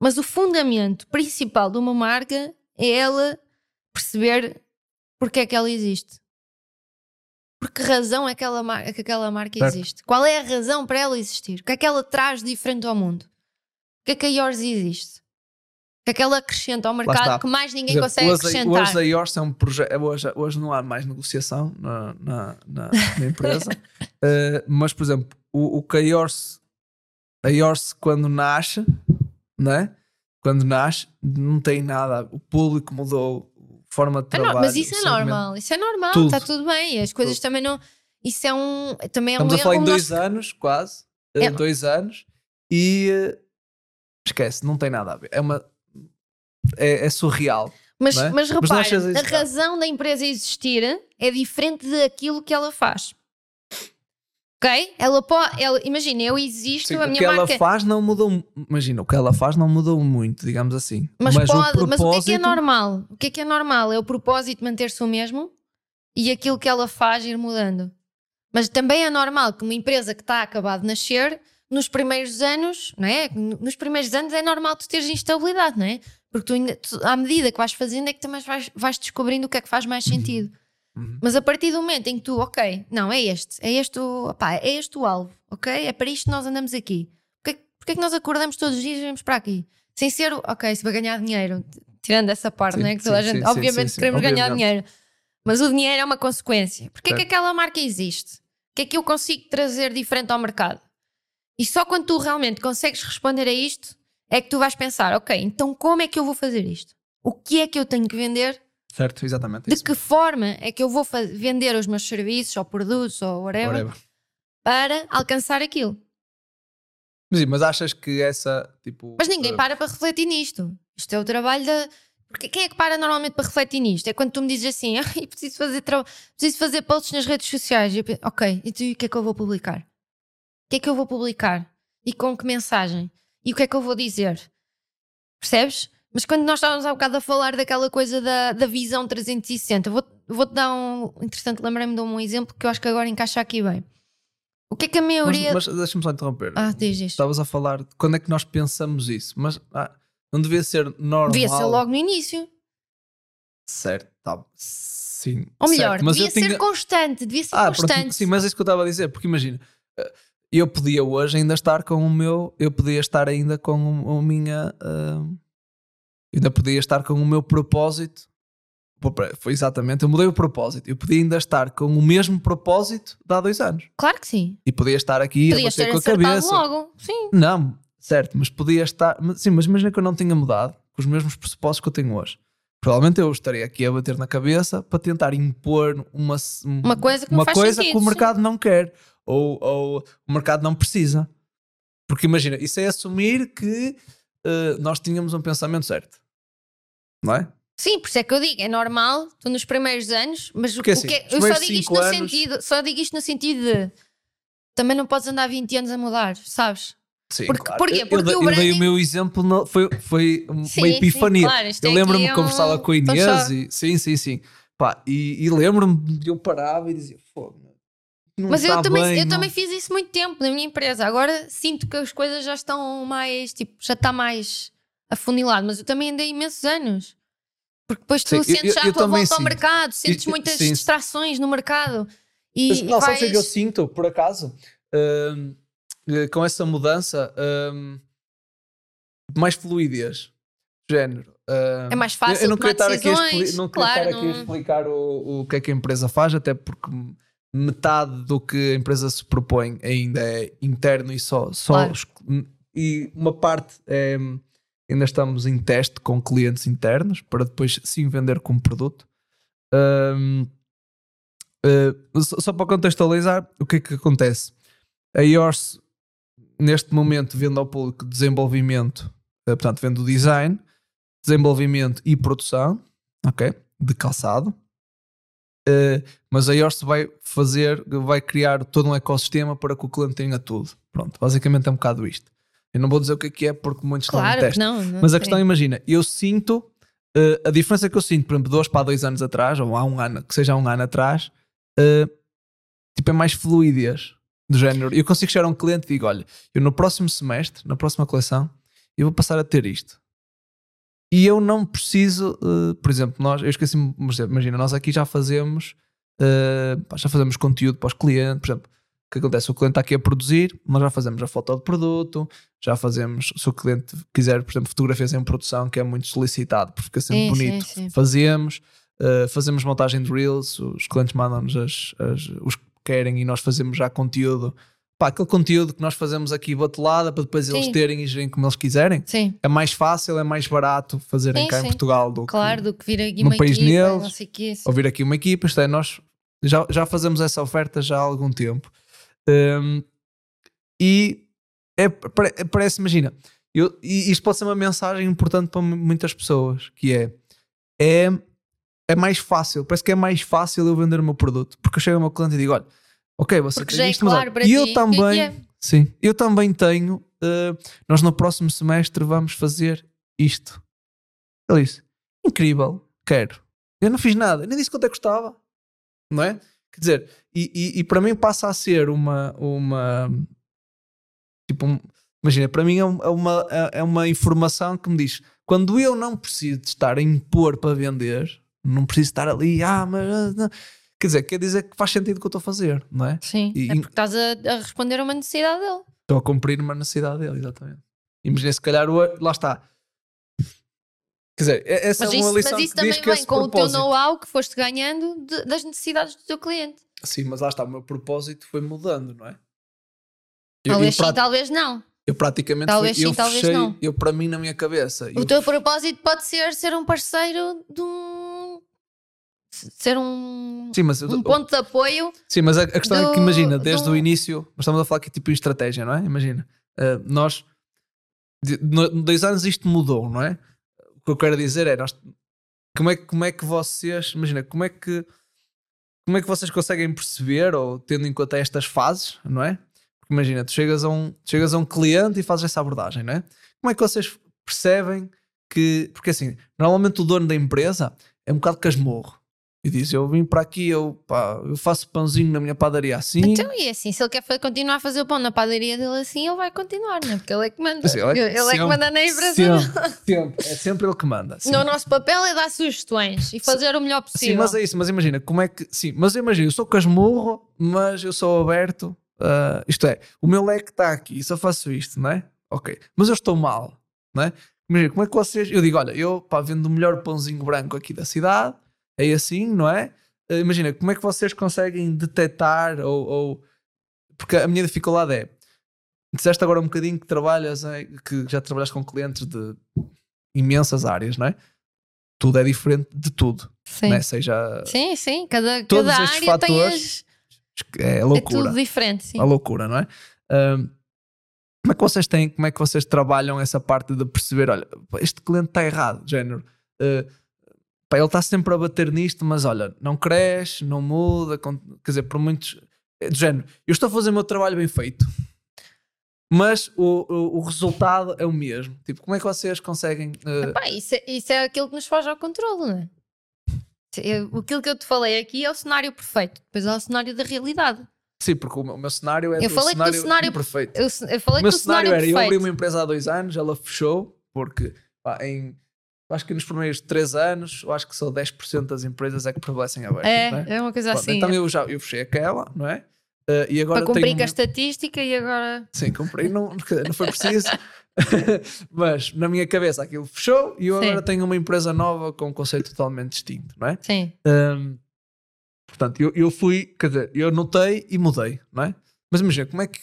Mas o fundamento principal de uma marca é ela perceber porque é que ela existe. Por que razão é que aquela, mar- que aquela marca Certo. existe? Qual é a razão para ela existir? O que é que ela traz de diferente ao mundo? O que é que a Yours existe? O que é que ela acrescenta ao mercado que mais ninguém exemplo, consegue hoje, acrescentar? hoje a Yours é um projeto. Hoje, hoje não há mais negociação na, na, na- na empresa. Eh, mas, por exemplo, o, o que a Yours, a quando nasce, né? quando nasce, não tem nada. O público mudou, forma de É no- trabalho. mas isso é normal, isso é normal, Tudo. está tudo bem. As coisas também não. Isso é um. Também é Estamos um a falar em dois nós- anos, quase. eh, É. Dois anos. E eh, esquece, não tem nada a ver. É uma. É, é surreal. Mas, é? mas Mas repara, a razão da empresa existir é diferente daquilo que ela faz. Ok? Ela pode. Ela, imagina, eu existo, Sim, a o minha que ela marca. faz não mudou. Imagina, o que ela faz não mudou muito, digamos assim. Mas, o pode, mas o que é que é propósito- normal? O que é que é normal? É o propósito manter-se o mesmo e aquilo que ela faz ir mudando. Mas também é normal que uma empresa que está a acabar de nascer, nos primeiros anos, não é? Nos primeiros anos é normal tu teres instabilidade, não é? Porque tu, ainda- tu, à medida que vais fazendo é que também vais, vais descobrindo o que é que faz mais sentido. Uhum. Mas a partir do momento em que tu, ok, não, é este, é este o, opá, é este o alvo, ok? É para isto que nós andamos aqui. Porquê, porquê é que nós acordamos todos os dias e vamos para aqui? Sem ser, ok, se vai ganhar dinheiro, tirando essa parte, Sim, não é? Que toda a gente, sim, obviamente, sim, queremos ganhar obviamente. dinheiro, mas o dinheiro é uma consequência. Porquê é que aquela marca existe? O que é que eu consigo trazer diferente ao mercado? E só quando tu realmente consegues responder a isto é que tu vais pensar, ok, então como é que eu vou fazer isto? O que é que eu tenho que vender Certo, exatamente. de isso. que forma é que eu vou vender os meus serviços ou produtos ou whatever, Whatever. para alcançar aquilo. Mas, mas achas que essa, tipo. Mas ninguém eh, para para refletir nisto. Isto é o trabalho da. Porque quem é que para normalmente para refletir nisto? É quando tu me dizes assim, "Ai, preciso fazer, tra... preciso fazer posts nas redes sociais. E eu penso, ok, e tu, e o que é que eu vou publicar? O que é que eu vou publicar? E com que mensagem? E o que é que eu vou dizer? Percebes? Mas quando nós estávamos há bocado a falar daquela coisa da, da visão 360, vou- vou-te dar um. Interessante, lembrei-me de um exemplo que eu acho que agora encaixa aqui bem. O que é que a Mas, maioria. mas deixa-me só interromper. Ah, diz isto. Estavas a falar de quando é que nós pensamos isso, mas ah, não devia ser normal. Devia ser logo no início. Certo, tá. Sim. Ou melhor, certo, mas devia ser constante, devia ser Ah, pronto, constante. sim, mas é isso que eu estava a dizer, porque imagina, eh, eu podia hoje ainda estar com o meu, eu podia estar ainda com o, o minha, ah, ainda podia estar com o meu propósito. Foi exatamente, eu mudei o propósito. Eu podia ainda estar com o mesmo propósito de há dois anos. Claro que sim. E podia estar aqui a Podias bater ter com a cabeça. logo. Sim. Não, certo, mas podia estar. Sim, mas imagina que eu não tinha mudado com os mesmos pressupostos que eu tenho hoje. Provavelmente eu estaria aqui a bater na cabeça para tentar impor uma, Uma coisa que uma coisa sentido, que o sim. mercado não quer ou, ou o mercado não precisa. Porque imagina, isso é assumir que eh, nós tínhamos um pensamento certo, não é? Sim, por isso é que eu digo, é normal, tu nos primeiros anos, mas Porque o assim, que é- eu só digo isto cinco no anos- sentido, só digo isto no sentido de também não podes andar 20 anos a mudar, sabes? Sim, Porque- claro. porquê? Eu- eu, Porque dei- o eu dei o branding- meu exemplo, no- foi, foi uma Sim, sim, epifania. claro, isto eu é lembro-me aqui que é conversava um- com a Inês só- e sim, sim, sim. Pá, e, e lembro-me de eu parava e dizia: Fogo, não Mas eu também, bem, eu não- também fiz isso muito tempo na minha empresa. Agora sinto que as coisas já estão mais, tipo, já está mais afunilado. Mas eu também andei imensos anos. Porque depois tu Sim, eu- sentes eu- já eu a tua volta ao sinto. mercado, sentes Eu- eu- muitas sim. distrações no mercado. E, Mas, e não, sabes o que é eu vais- sinto, por acaso? Eh, com essa mudança, hum, mais fluidez. Género. hum, É mais eu- fácil Eu não tomar queria estar aqui a, expli- não claro, estar aqui a não- explicar o, o que é que a empresa faz, até porque metade do que a empresa se propõe ainda é interno e só. só Claro. os- e uma parte é. Ainda estamos em teste com clientes internos para depois sim vender como produto. Hum, Uh, só só para contextualizar, o que é que acontece? A IORS, neste momento, vende ao público desenvolvimento, uh, portanto, vende o design, desenvolvimento e produção, ok? De calçado. Uh, mas a IORS vai fazer, vai criar todo um ecossistema para que o cliente tenha tudo. Pronto, basicamente é um bocado isto. Eu não vou dizer o que é que é porque muitos Claro que testam. não. não Mas a questão, imagina, eu sinto eh, a diferença que eu sinto, por exemplo, hoje para dois anos atrás, ou há um ano, que seja há um ano atrás, eh, tipo, é mais fluidez do género. Eu consigo chegar a um cliente e digo: olha, eu no próximo semestre, na próxima coleção, eu vou passar a ter isto. E eu não preciso, eh, por exemplo, nós, eu esqueci-me, imagina, nós aqui já fazemos, pá, já fazemos conteúdo para os clientes, por exemplo. O que acontece? O cliente está aqui a produzir, nós já fazemos a foto do produto, já fazemos, se o cliente quiser, por exemplo, fotografias em produção, que é muito solicitado, porque fica sempre Sim, bonito, sim, sim. fazemos. Uh, fazemos montagem de reels, os clientes mandam-nos as, as- os que querem e nós fazemos já conteúdo. Pá, aquele conteúdo que nós fazemos aqui batelada para depois eles Sim. terem e gerem como eles quiserem. Sim, É mais fácil, é mais barato fazerem Sim, cá em. Portugal do claro, que do que vir aqui no uma país equipa, deles, não sei o quê. sim. ouvir aqui uma equipa. Isto é, nós já, já fazemos essa oferta já há algum tempo. Um, e é, pare- parece, imagina, eu, e isto pode ser uma mensagem importante para mu- muitas pessoas, que é, é é mais fácil, parece que é mais fácil eu vender o meu produto, porque eu chego ao meu cliente e digo, olha, ok, você Porque tem é isto, mas claro para e ti eu é também, é. sim, eu também tenho, eh, nós no próximo semestre vamos fazer isto. Ele disse, incrível, quero. Eu não fiz nada, nem disse quanto é que custava, não é? Quer dizer, e, e, e para mim passa a ser uma, uma tipo, um- imagina, para mim é, é uma, é- é uma informação que me diz, quando eu não preciso de estar a impor para vender, não preciso estar ali, ah, mas. ah, não." Quer dizer, quer dizer que faz sentido o que eu estou a fazer, não é? Sim, E- é porque estás a, a responder a uma necessidade dele. Estou a cumprir uma necessidade dele, exatamente. Imagina, se calhar, o, lá está. Quer dizer, é- essa Mas é uma isso, lição mas isso também vem com o teu propósito. know-how que foste ganhando de- das necessidades do teu cliente. Sim, mas lá está, o meu propósito foi mudando, não é? Eu, Talvez eu, sim, talvez não. eu praticamente talvez fui, eu sim, talvez fechei, não. eu para mim na minha cabeça. O eu teu propósito pode ser ser um parceiro de um. Ser um. Sim, mas, um ponto de apoio. sim, mas a, a questão é que do- imagina, desde do- o início, estamos a falar aqui tipo estratégia, não é? Imagina, uh, nós, de, no, dois anos isto mudou, não é? O que eu quero dizer é, nós, como é, que- como é que vocês, imagina, como é que, como é que vocês conseguem perceber, ou tendo em conta estas fases, não é? Porque imagina, tu chegas a um, chegas a um cliente e fazes essa abordagem, não é? Como é que vocês percebem que, porque assim, normalmente o dono da empresa é um bocado casmurro. E diz, eu vim para aqui, eu, pá, eu faço pãozinho na minha padaria assim. Então, e assim, se ele quer continuar a fazer o pão na padaria dele assim, ele vai continuar, não é? Porque ele é que manda. Assim, ele é que- ele é que sempre- manda na. Sempre, sempre. É sempre ele que manda. No nosso papel é dar sugestões e fazer o melhor Sim, possível. mas é isso, mas imagina, como é que. Sim, mas imagina, eu sou casmurro, mas eu sou aberto. ah, isto é, o meu leque está aqui, só faço isto, não é? Ok. Mas eu estou mal, não é? Imagina, como é que vocês. Eu digo, olha, eu pá, vendo o melhor pãozinho branco aqui da cidade, é assim, não é? Ah, imagina, como é que vocês conseguem detectar ou, ou- Porque a minha dificuldade é. Disseste agora um bocadinho que trabalhas, em- que já trabalhaste com clientes de imensas áreas, não é? Tudo é diferente de tudo, sim. é? Seja sim, sim. Cada, Todos cada estes área tem fatores, as. é É loucura, tudo diferente, sim. a loucura, não é? Ahm, como é que vocês têm, como é que vocês trabalham essa parte de perceber, olha, este cliente está errado, género, ah, pá, ele está sempre a bater nisto, mas olha, não cresce, não muda, quer dizer, por muitos, é do género, eu estou a fazer o meu trabalho bem feito, mas o, o, o resultado é o mesmo. Tipo, como é que vocês conseguem? ah, Pá, isso, é, isso é aquilo que nos foge ao controle, não é? Eu- Aquilo que eu te falei aqui é o cenário perfeito, depois há o cenário da realidade. Sim, porque o meu, cenário é eu falei cenário, que o cenário perfeito. Eu, eu falei o meu que o cenário, cenário era: perfeito. eu abri uma empresa há dois anos, ela fechou, porque pá, em. Acho que nos primeiros três anos, eu acho que só 10% das empresas é que prevalecem abertas. É, é? é uma coisa Pronto, assim. Então eu já eu fechei aquela, não é? Uh, e agora para cumprir tenho com a estatística e agora. Sim, cumpri, não, não foi preciso. Mas na minha cabeça aquilo fechou e eu Sim. agora tenho uma empresa nova com um conceito totalmente distinto, não é? Sim. Um, portanto, eu, eu fui, quer dizer, eu notei e mudei, não é? Mas imagina, como é que.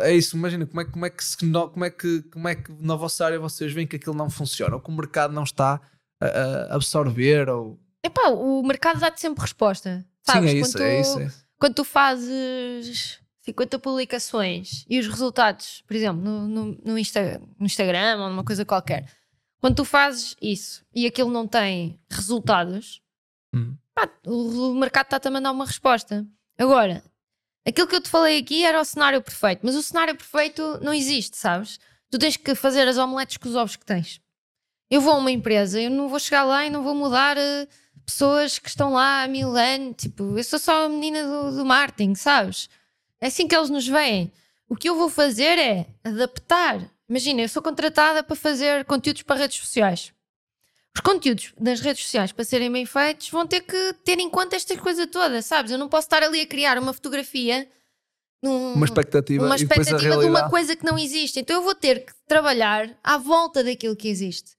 É isso, imagina, como é, como é que como é que como é que na vossa área vocês veem que aquilo não funciona, ou que o mercado não está a, a absorver, ou. Epá, o mercado dá-te sempre resposta. Sabes? Sim, é isso, quando, é tu, isso. É isso. quando tu fazes 50 publicações e os resultados, por exemplo, no, no, no, Insta- no Instagram ou numa coisa qualquer, quando tu fazes isso e aquilo não tem resultados, Hum. pá, o, o mercado está-te a mandar uma resposta. Agora, aquilo que eu te falei aqui era o cenário perfeito, mas o cenário perfeito não existe, sabes? Tu tens que fazer as omeletes com os ovos que tens. Eu vou a uma empresa, eu não vou chegar lá e não vou mudar eh, pessoas que estão lá há mil anos. Tipo, eu sou só a menina do, do marketing, sabes? É assim que eles nos veem. O que eu vou fazer é adaptar. Imagina, eu sou contratada para fazer conteúdos para redes sociais. Os conteúdos das redes sociais, para serem bem feitos, vão ter que ter em conta esta coisa toda, sabes? Eu não posso estar ali a criar uma fotografia num, Uma expectativa, uma a expectativa de realidade. uma coisa que não existe. Então eu vou ter que trabalhar à volta daquilo que existe.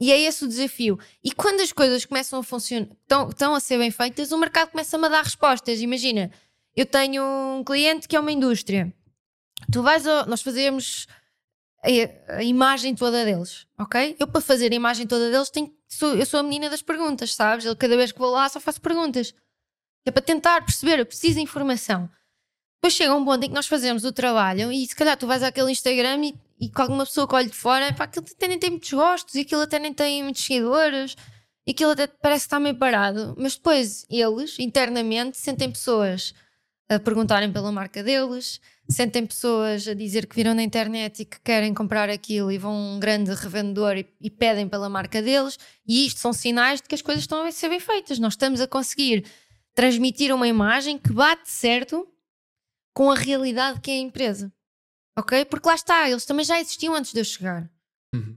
E é esse o desafio. E quando as coisas começam a funcionar, estão, estão a ser bem feitas, o mercado começa-me a dar respostas. Imagina, eu tenho um cliente que é uma indústria. Tu vais ao, nós fazemos a, imagem toda deles, ok? Eu para fazer a imagem toda deles tenho, sou, eu sou a menina das perguntas, sabes? Eu, cada vez que vou lá só faço perguntas. É para tentar perceber, eu preciso de informação. Depois chega um ponto em que nós fazemos o trabalho e se calhar tu vais àquele Instagram e, e com alguma pessoa que olhe de fora, pá, aquilo até nem tem muitos gostos e aquilo até nem tem muitos seguidores e aquilo até parece que está meio parado. Mas depois eles, internamente, sentem pessoas a perguntarem pela marca deles, sentem pessoas a dizer que viram na internet e que querem comprar aquilo e vão a um grande revendedor e, e pedem pela marca deles, e isto são sinais de que as coisas estão a ser bem feitas. Nós estamos a conseguir transmitir uma imagem que bate certo com a realidade que é a empresa. Ok? Porque lá está, eles também já existiam antes de eu chegar. Uhum.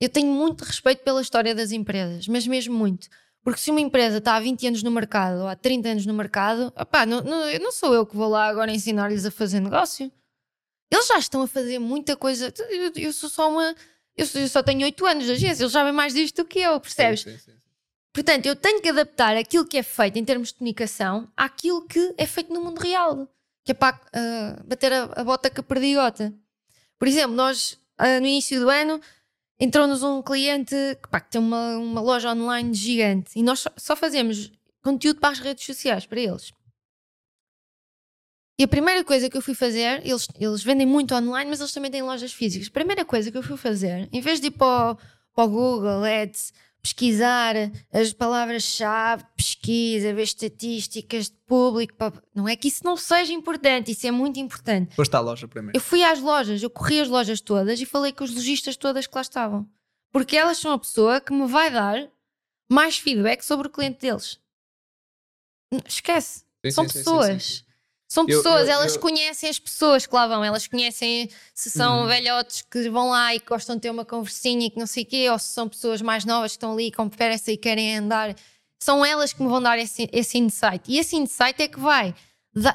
Eu tenho muito respeito pela história das empresas, mas mesmo muito. Porque se uma empresa está há 20 anos no mercado ou há 30 anos no mercado, opá, não, não, eu não sou eu que vou lá agora ensinar-lhes a fazer negócio. Eles já estão a fazer muita coisa. Eu, eu sou só uma. Eu, eu só tenho 8 anos de agência, eles sabem mais disto do que eu, percebes? Sim, sim, sim. Portanto, eu tenho que adaptar aquilo que é feito em termos de comunicação àquilo que é feito no mundo real, que é para ah, bater a, a bota com a perdigota. Por exemplo, nós ah, no início do ano entrou-nos um cliente que, pá, que tem uma, uma loja online gigante e nós só, fazemos conteúdo para as redes sociais para eles. E a primeira coisa que eu fui fazer, eles, eles vendem muito online, mas eles também têm lojas físicas. A primeira coisa que eu fui fazer, em vez de ir para o, para o Google Ads, pesquisar as palavras-chave, pesquisa, ver estatísticas de público, não é que isso não seja importante, isso é muito importante. Está a loja primeiro. Eu fui às lojas, eu corri as lojas todas e falei com os lojistas todas que lá estavam. Porque elas são a pessoa que me vai dar mais feedback sobre o cliente deles. Esquece. Sim, são sim, pessoas. sim. São Eu- pessoas, eu- elas eu- conhecem as pessoas que lá vão, elas conhecem se são Uhum. velhotes que vão lá e que gostam de ter uma conversinha e que não sei o quê, ou se são pessoas mais novas que estão ali com pressa e querem andar. São elas que me vão dar esse, esse insight. E esse insight é que vai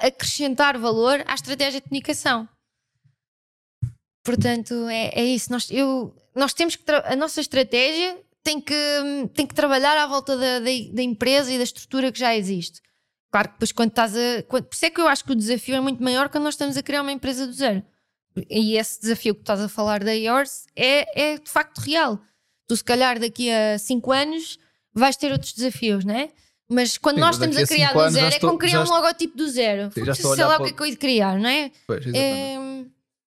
acrescentar valor à estratégia de comunicação. Portanto, é, é isso. Nós, eu, nós temos que. A nossa estratégia tem que, tem que trabalhar à volta da, da, da empresa e da estrutura que já existe. Claro que depois, quando estás a. Quando, por isso é que eu acho que o desafio é muito maior quando nós estamos a criar uma empresa do zero. E esse desafio que estás a falar da Yours é, é de facto real. Tu, se calhar, daqui a 5 anos vais ter outros desafios, não é? Mas quando Sim, nós estamos a a criar do zero, é estou- como criar um logotipo do zero. Sim, já estou Sei lá o que é que eu ia criar, não é? Pois. É,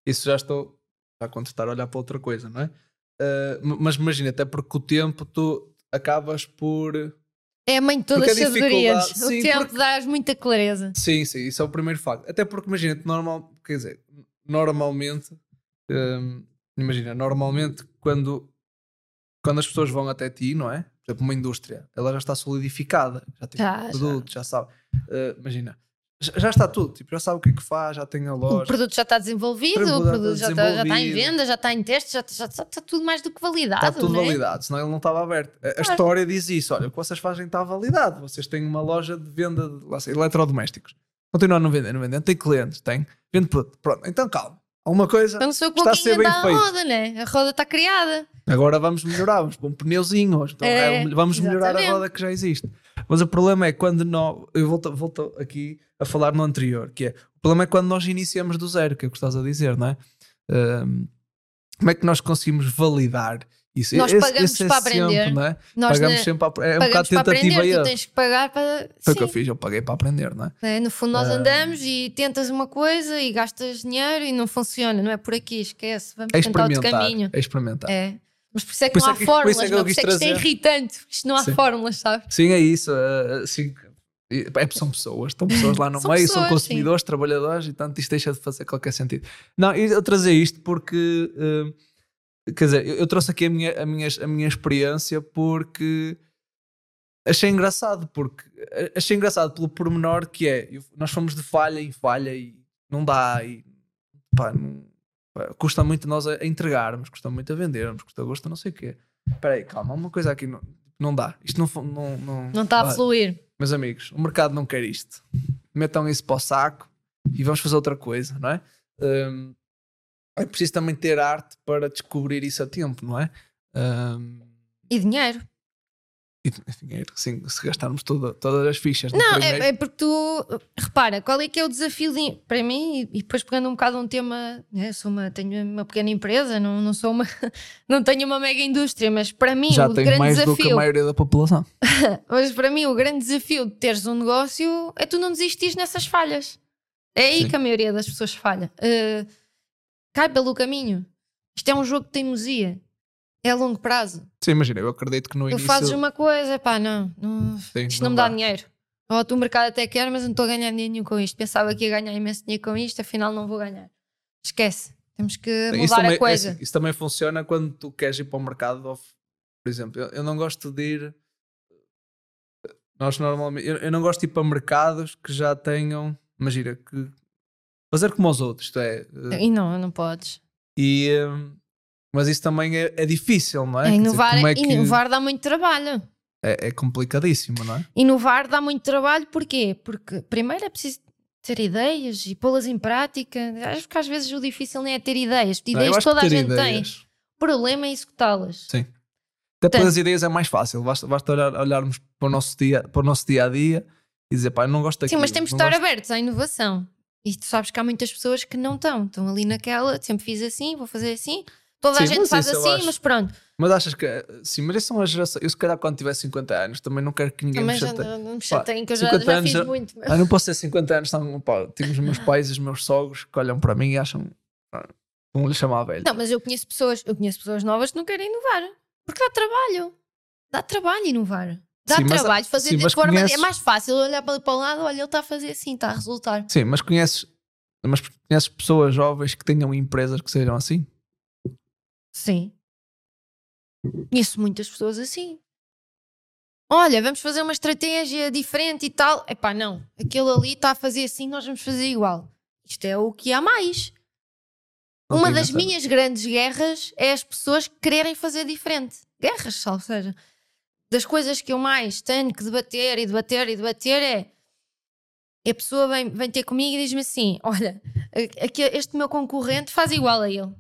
Isso já estou a contestar a olhar para outra coisa, não é? Uh, mas imagina, até porque o tempo tu acabas por. É a mãe de todas as sabedorias. O sim, tempo porque- dás muita clareza. Sim, sim, isso é o primeiro facto. Até porque imagina, tu normal, quer dizer, normalmente, hum, imagina, normalmente quando, quando as pessoas vão até ti, não é? Por exemplo, uma indústria, ela já está solidificada, já tem Já, já. produto, já, sabe. Uh, imagina, já está tudo, tipo, já sabe o que é que faz, já tem a O loja. produto já está desenvolvido, O o produto já está já está em venda, já está em teste, já, já, já está tudo mais do que validado. Está tudo né? validado, senão ele não estava aberto. A, a Claro. história diz isso: olha, o que vocês fazem está validado. Vocês têm uma loja de venda de lá sei, eletrodomésticos. Continuam a não vender, não vendem. Tem clientes, tem. Vende produto. Pronto, então calma. Alguma coisa. Então, Está a ser bem anda a roda, né? A roda está criada. Agora vamos melhorar, vamos pôr um pneuzinho hoje. Então, É, é, vamos melhorar a exatamente. roda que já existe. Mas o problema é quando nós. Eu volto, volto aqui a falar no anterior, que é o problema é quando nós iniciamos do zero, que é o que estás a dizer, não é? Ahm, como é que nós conseguimos validar isso? Nós Esse- pagamos esse é para sempre, aprender. não é? Nós Pagamos né, sempre para, É um bocado tentativa aprender, e tu tens que pagar para. Foi o que eu fiz, eu paguei para aprender, não é? né? No fundo, nós andamos e tentas uma coisa e gastas dinheiro e não funciona, não é por aqui, esquece. Vamos É tentar outro caminho. É experimentar. É. Mas por isso é que Por não é há que- por fórmulas, isso é que por isso é que isto é trazer. irritante, porque isto não há Sim. fórmulas, sabes? Sim, é isso. ah, sim. É, são pessoas, estão pessoas lá no São meio, pessoas, são consumidores, trabalhadores, e tanto isto deixa de fazer qualquer sentido. Não, eu trazer isto porque, ah, quer dizer, eu, eu trouxe aqui a minha, a, minha, a minha experiência porque achei engraçado, porque achei engraçado pelo pormenor que é, eu- nós fomos de falha em falha e não dá, e pá, não- custa muito nós a, entregarmos, custa muito a vendermos, custa gosto não sei o quê. Espera aí, calma, uma coisa aqui não, não dá. Isto não, não, não, Não está a fluir. Meus amigos, o mercado não quer isto. Metam isso para o saco e vamos fazer outra coisa, não é? Hum, é preciso também ter arte para descobrir isso a tempo, não é? Hum, E dinheiro. E dinheiro, sim, se gastarmos toda- todas as fichas Não, primeiro- é, é porque tu repara, qual é que é o desafio de- para mim, e, e depois pegando um bocado um tema, né, sou uma, tenho uma pequena empresa, não, não sou uma, não tenho uma mega indústria, mas para mim já o tem grande mais do que a desafio, maioria da população. mas para mim o grande desafio de teres um negócio é tu não desistires nessas falhas. É aí Sim. que a maioria das pessoas falha. Uh, cai pelo caminho. Isto é um jogo de teimosia. É a longo prazo. Sim, imagina, eu acredito que no Tu início. fazes uma coisa, pá, não, não Sim, isto não me dá dá. dinheiro. Ou tu, o mercado até quer, mas não estou a ganhar dinheiro nenhum com isto. Pensava que ia ganhar imenso dinheiro com isto, afinal não vou ganhar. Esquece. Temos que Isso mudar também, a coisa. é assim, isso também funciona quando tu queres ir para o mercado. Por exemplo, eu, eu não gosto de ir. Nós normalmente. Eu, eu não gosto de ir para mercados que já tenham. Imagina, que. Fazer como os outros, isto é. eh, E não, não podes. E, eh, mas isso também é, é difícil, não é? É dizer, inovar, como é, que- inovar dá muito trabalho. é, é complicadíssimo, não é? Inovar dá muito trabalho, porquê? Porque primeiro é preciso ter ideias e pô-las em prática. Acho que às vezes o difícil nem é ter ideias. Eu Ideias toda a gente tem. ideias- O problema é executá-las. Sim. Até pelas ideias é mais fácil. Basta, basta olhar, olharmos para o, nosso dia, para o nosso dia a dia e dizer, pá, não gosto Sim, daquilo. mas temos de estar gosto- abertos à inovação. E tu sabes que há muitas pessoas que não estão. Estão ali naquela, sempre fiz assim, vou fazer assim. Toda a Sim, gente mas faz assim, acho. mas pronto. Mas achas que. Sim, mas isso são as gerações. Eu, se calhar, quando tiver 50 anos, também não quero que ninguém Também me já chateie. não, não me chateiem, que eu já, 50 já anos fiz muito. Ah, não posso ter 50 anos, são, pá, tenho os meus pais e os meus sogros que olham para mim e acham. Vão lhe chamar velho. Não, mas eu conheço pessoas, eu conheço pessoas novas que não querem inovar. Porque dá trabalho. Dá trabalho inovar. Dá Sim, mas- trabalho fazer sim, de mas forma. conheces- É mais fácil olhar para, para o lado, olha, ele está a fazer assim, está a resultar. Sim, mas conheces. Mas conheces pessoas jovens que tenham empresas que sejam assim? Sim. Conheço muitas pessoas assim. Olha, vamos fazer uma estratégia diferente e tal. Epá, não. Aquele ali está a fazer assim, nós vamos fazer igual. Isto é o que há mais. Não Uma tenho das minhas grandes guerras é as pessoas que querem fazer diferente. Guerras, ou seja, das coisas que eu mais tenho que debater e debater e debater é a pessoa vem, vem ter comigo e diz-me assim: Olha, este meu concorrente faz igual a ele.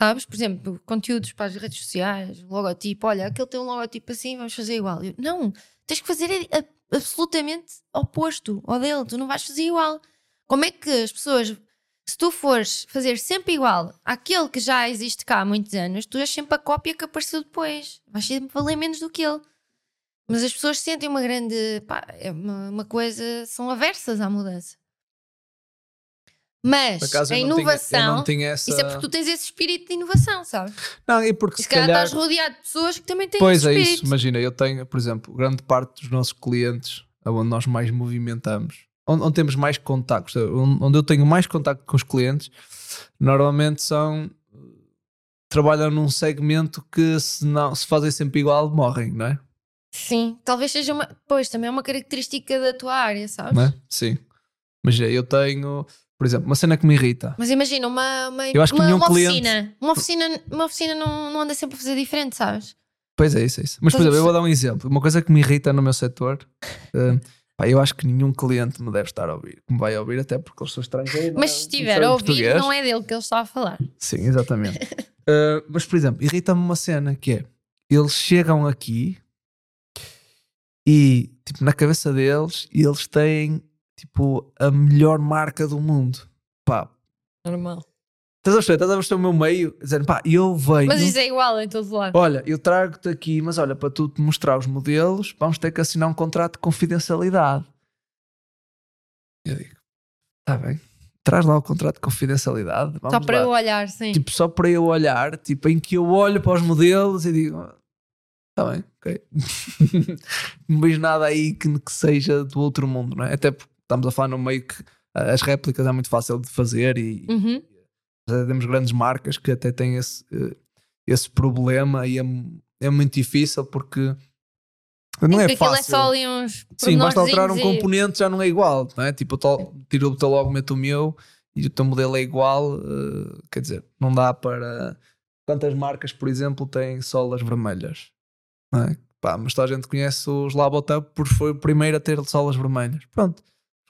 Sabes? Por exemplo, conteúdos para as redes sociais, logotipo. Olha, aquele tem um logotipo assim, vamos fazer igual. Eu, não, tens que fazer absolutamente oposto ao dele. Tu não vais fazer igual. Como é que as pessoas se tu fores fazer sempre igual àquele que já existe cá há muitos anos, tu és sempre a cópia que apareceu depois. Vais sempre valer menos do que ele. Mas as pessoas sentem uma grande. pá, é uma, uma coisa. são aversas à mudança. Mas a inovação. tinha essa. Isso é porque tu tens esse espírito de inovação, sabes? Não, e porque E se se calhar, calhar. estás rodeado de pessoas que também têm Pois esse é espírito. isso, imagina, eu tenho, por exemplo, grande parte dos nossos clientes, onde nós mais movimentamos, onde, onde temos mais contactos, onde, eu tenho mais contacto com os clientes, normalmente são trabalham num segmento que se não se fazem sempre igual, morrem, não é? Sim, talvez seja uma. Pois, também é uma característica da tua área, sabes? É? Sim. Mas eu tenho, por exemplo, uma cena que me irrita. Mas imagina, uma, uma, Eu acho que uma, uma cliente- oficina. Uma oficina, uma oficina não, não anda sempre a fazer diferente, sabes? Pois é, isso, é isso. Mas, por exemplo, eu vou dar um exemplo. Uma coisa que me irrita no meu setor, eh, pá, eu acho que nenhum cliente me deve estar a ouvir. Que me vai ouvir, até porque eles são estrangeiros. Mas não- se estiver a ouvir, português. não é dele que ele está a falar. Sim, exatamente. Uh, mas, por exemplo, irrita-me uma cena que é: eles chegam aqui e, tipo, na cabeça deles, eles têm, tipo, a melhor marca do mundo. Pá, Normal. estás a perceber? Estás a perceber o meu meio? Dizendo, pá, eu venho. Mas isso é igual em todo lado. Olha, eu trago-te aqui, mas olha, para tu te mostrar os modelos, vamos ter que assinar um contrato de confidencialidade. Eu digo, está bem, traz lá o contrato de confidencialidade. Só para lá." eu olhar, sim. tipo, só para eu olhar, tipo, em que eu olho para os modelos e digo, está bem, ok. não vejo nada aí que, que seja do outro mundo, não é? Até porque estamos a falar no meio que ah, as réplicas é muito fácil de fazer e Uhum. temos grandes marcas que até têm esse, eh, esse problema e é, é muito difícil porque não é Porque aquilo fácil. é só ali uns. Sim, basta alterar um e- componente já não é igual, não é? Tipo, eu tiro o teu logo, meto o meu e o teu modelo é igual, eh, quer dizer, não dá para. Quantas marcas, por exemplo, têm solas vermelhas? Não é? Pá, mas toda a gente conhece os Labotub porque foi o primeiro a ter solas vermelhas. Pronto.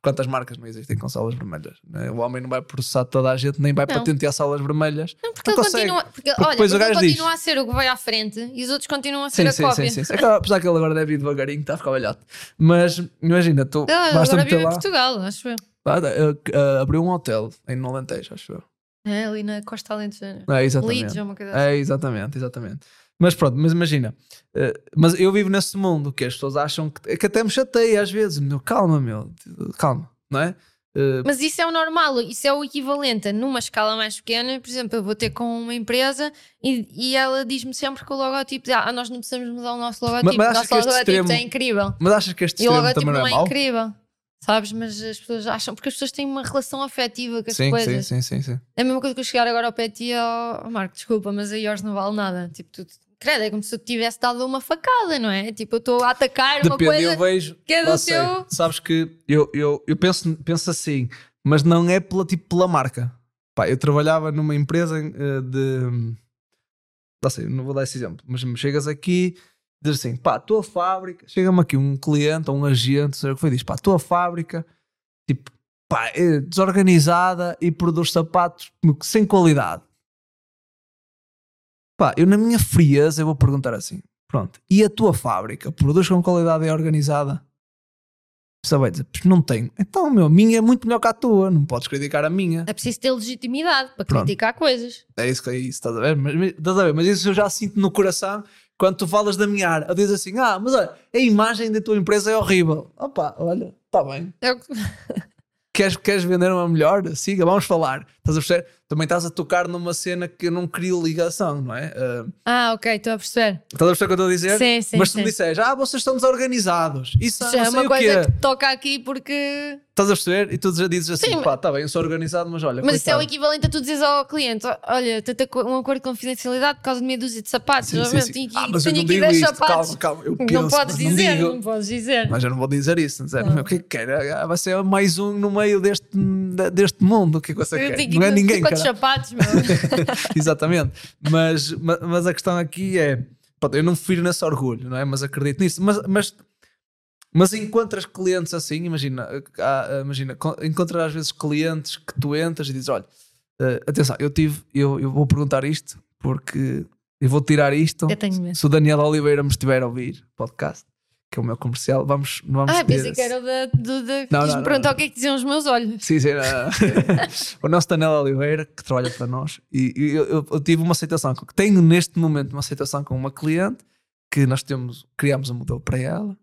Quantas marcas não existem com solas vermelhas? não é? O homem não vai processar toda a gente, nem vai Não. patentear solas vermelhas. Não, porque Não ele consegue. continua. Porque, Porque olha, depois o porque ele gajo diz- continua a ser o que vai à frente e os outros continuam a ser Sim, a sim, cópia. sim, sim. É que, Apesar que ele agora deve ir devagarinho, está a ficar velhote. Mas imagina, tu Ah, basta agora meter vive em lá. Portugal, acho eu. Ah, abriu um hotel em no Alentejo, acho eu. É ali na Costa Alentejana. É, exatamente. Leeds ou uma coisa assim. É, exatamente, exatamente. Mas pronto, mas imagina, eh, mas eu vivo nesse mundo que as pessoas acham que, que até me chateia às vezes. Meu, calma, meu, calma, não é? Eh, Mas isso é o normal, isso é o equivalente a numa escala mais pequena. Por exemplo, eu vou ter com uma empresa e, e ela diz-me sempre que o logotipo, ah, nós não precisamos mudar o nosso logotipo, mas o achas nosso logotipo extremo- é incrível. mas achas que este E o logotipo também não não é é incrível, sabes? Mas as pessoas acham, porque as pessoas têm uma relação afetiva com as Sim, sim, coisas. sim, sim, sim. É a mesma coisa que eu chegar agora ao pé de ti e ao oh, Marco, desculpa, mas a Iors não vale nada. Tipo, tu, credo, é como se eu tivesse dado uma facada, não é? Tipo, eu estou a atacar uma Depende, coisa eu vejo. que é do sei. teu. Sabes que eu, eu, eu penso, penso assim, mas não é pela, tipo, pela marca. Pá, eu trabalhava numa empresa eh, de. Não sei, não vou dar esse exemplo, mas me chegas aqui diz assim: pá, a tua fábrica. Chega-me aqui um cliente ou um agente, sei o que foi, diz: pá, a tua fábrica, tipo, pá, é desorganizada e produz sapatos sem qualidade. Pá, eu na minha frieza eu vou perguntar assim: pronto, e a tua fábrica produz com qualidade e é organizada? Só vai dizer, "Pois não tenho. Então, meu, a minha é muito melhor que a tua, não podes criticar a minha. É preciso ter legitimidade para Pronto. criticar coisas. É isso que é isso, estás a ver? Mas, estás a ver? Mas isso eu já sinto no coração quando tu falas da minha área. Dizes assim, ah, mas olha, a imagem da tua empresa é horrível. Opa, olha, está bem. É que- Queres, queres vender uma melhor? Siga, vamos falar. Estás a perceber? Também estás a tocar numa cena que eu não crio ligação, não é? Ah, Ah, ok, estou a perceber. estás a perceber o que eu estou a dizer? Sim, sim, mas se me sim. disseres, ah, vocês estão desorganizados. Isso não é sei uma coisa que toca aqui porque. Estás a perceber? E tu já dizes assim, Sim, pá, está bem, eu sou organizado, mas olha, Mas isso é o coitado. equivalente a tu dizeres ao cliente: olha, tenta um acordo de confidencialidade por causa de meia dúzia de sapatos. Sim, já sim, sim. Tenho aqui, Ah, mas eu tenho não aqui digo 10 isto, sapatos. calma, calma, eu não penso, podes não dizer, digo. não podes dizer. Mas eu não vou dizer isso, Não. o que é que quer? Ah, Vai ser mais um no meio deste, deste mundo. O que é que você Eu quer? tenho Não é ninguém, cara. sapatos, meu. Exatamente. Mas, ma- mas a questão aqui é: eu não firo nesse orgulho, não é? Mas acredito nisso. Mas, mas, mas encontras clientes assim, imagina, há- imagina, co- encontras às vezes clientes que tu entras e dizes: olha, eh, atenção, eu tive, eu, eu vou perguntar isto porque eu vou tirar isto. Eu tenho medo. Se o Daniel Oliveira me estiver a ouvir, podcast, que é o meu comercial, vamos, vamos Ah, ter pensei que era o da. Do, da Não, não, perguntar não. o que é que diziam os meus olhos. Sim, sim, era o nosso Daniel Oliveira, que trabalha para nós, e, e eu, eu- eu tive uma aceitação, tenho neste momento uma aceitação com uma cliente que nós temos, criámos um modelo para ela,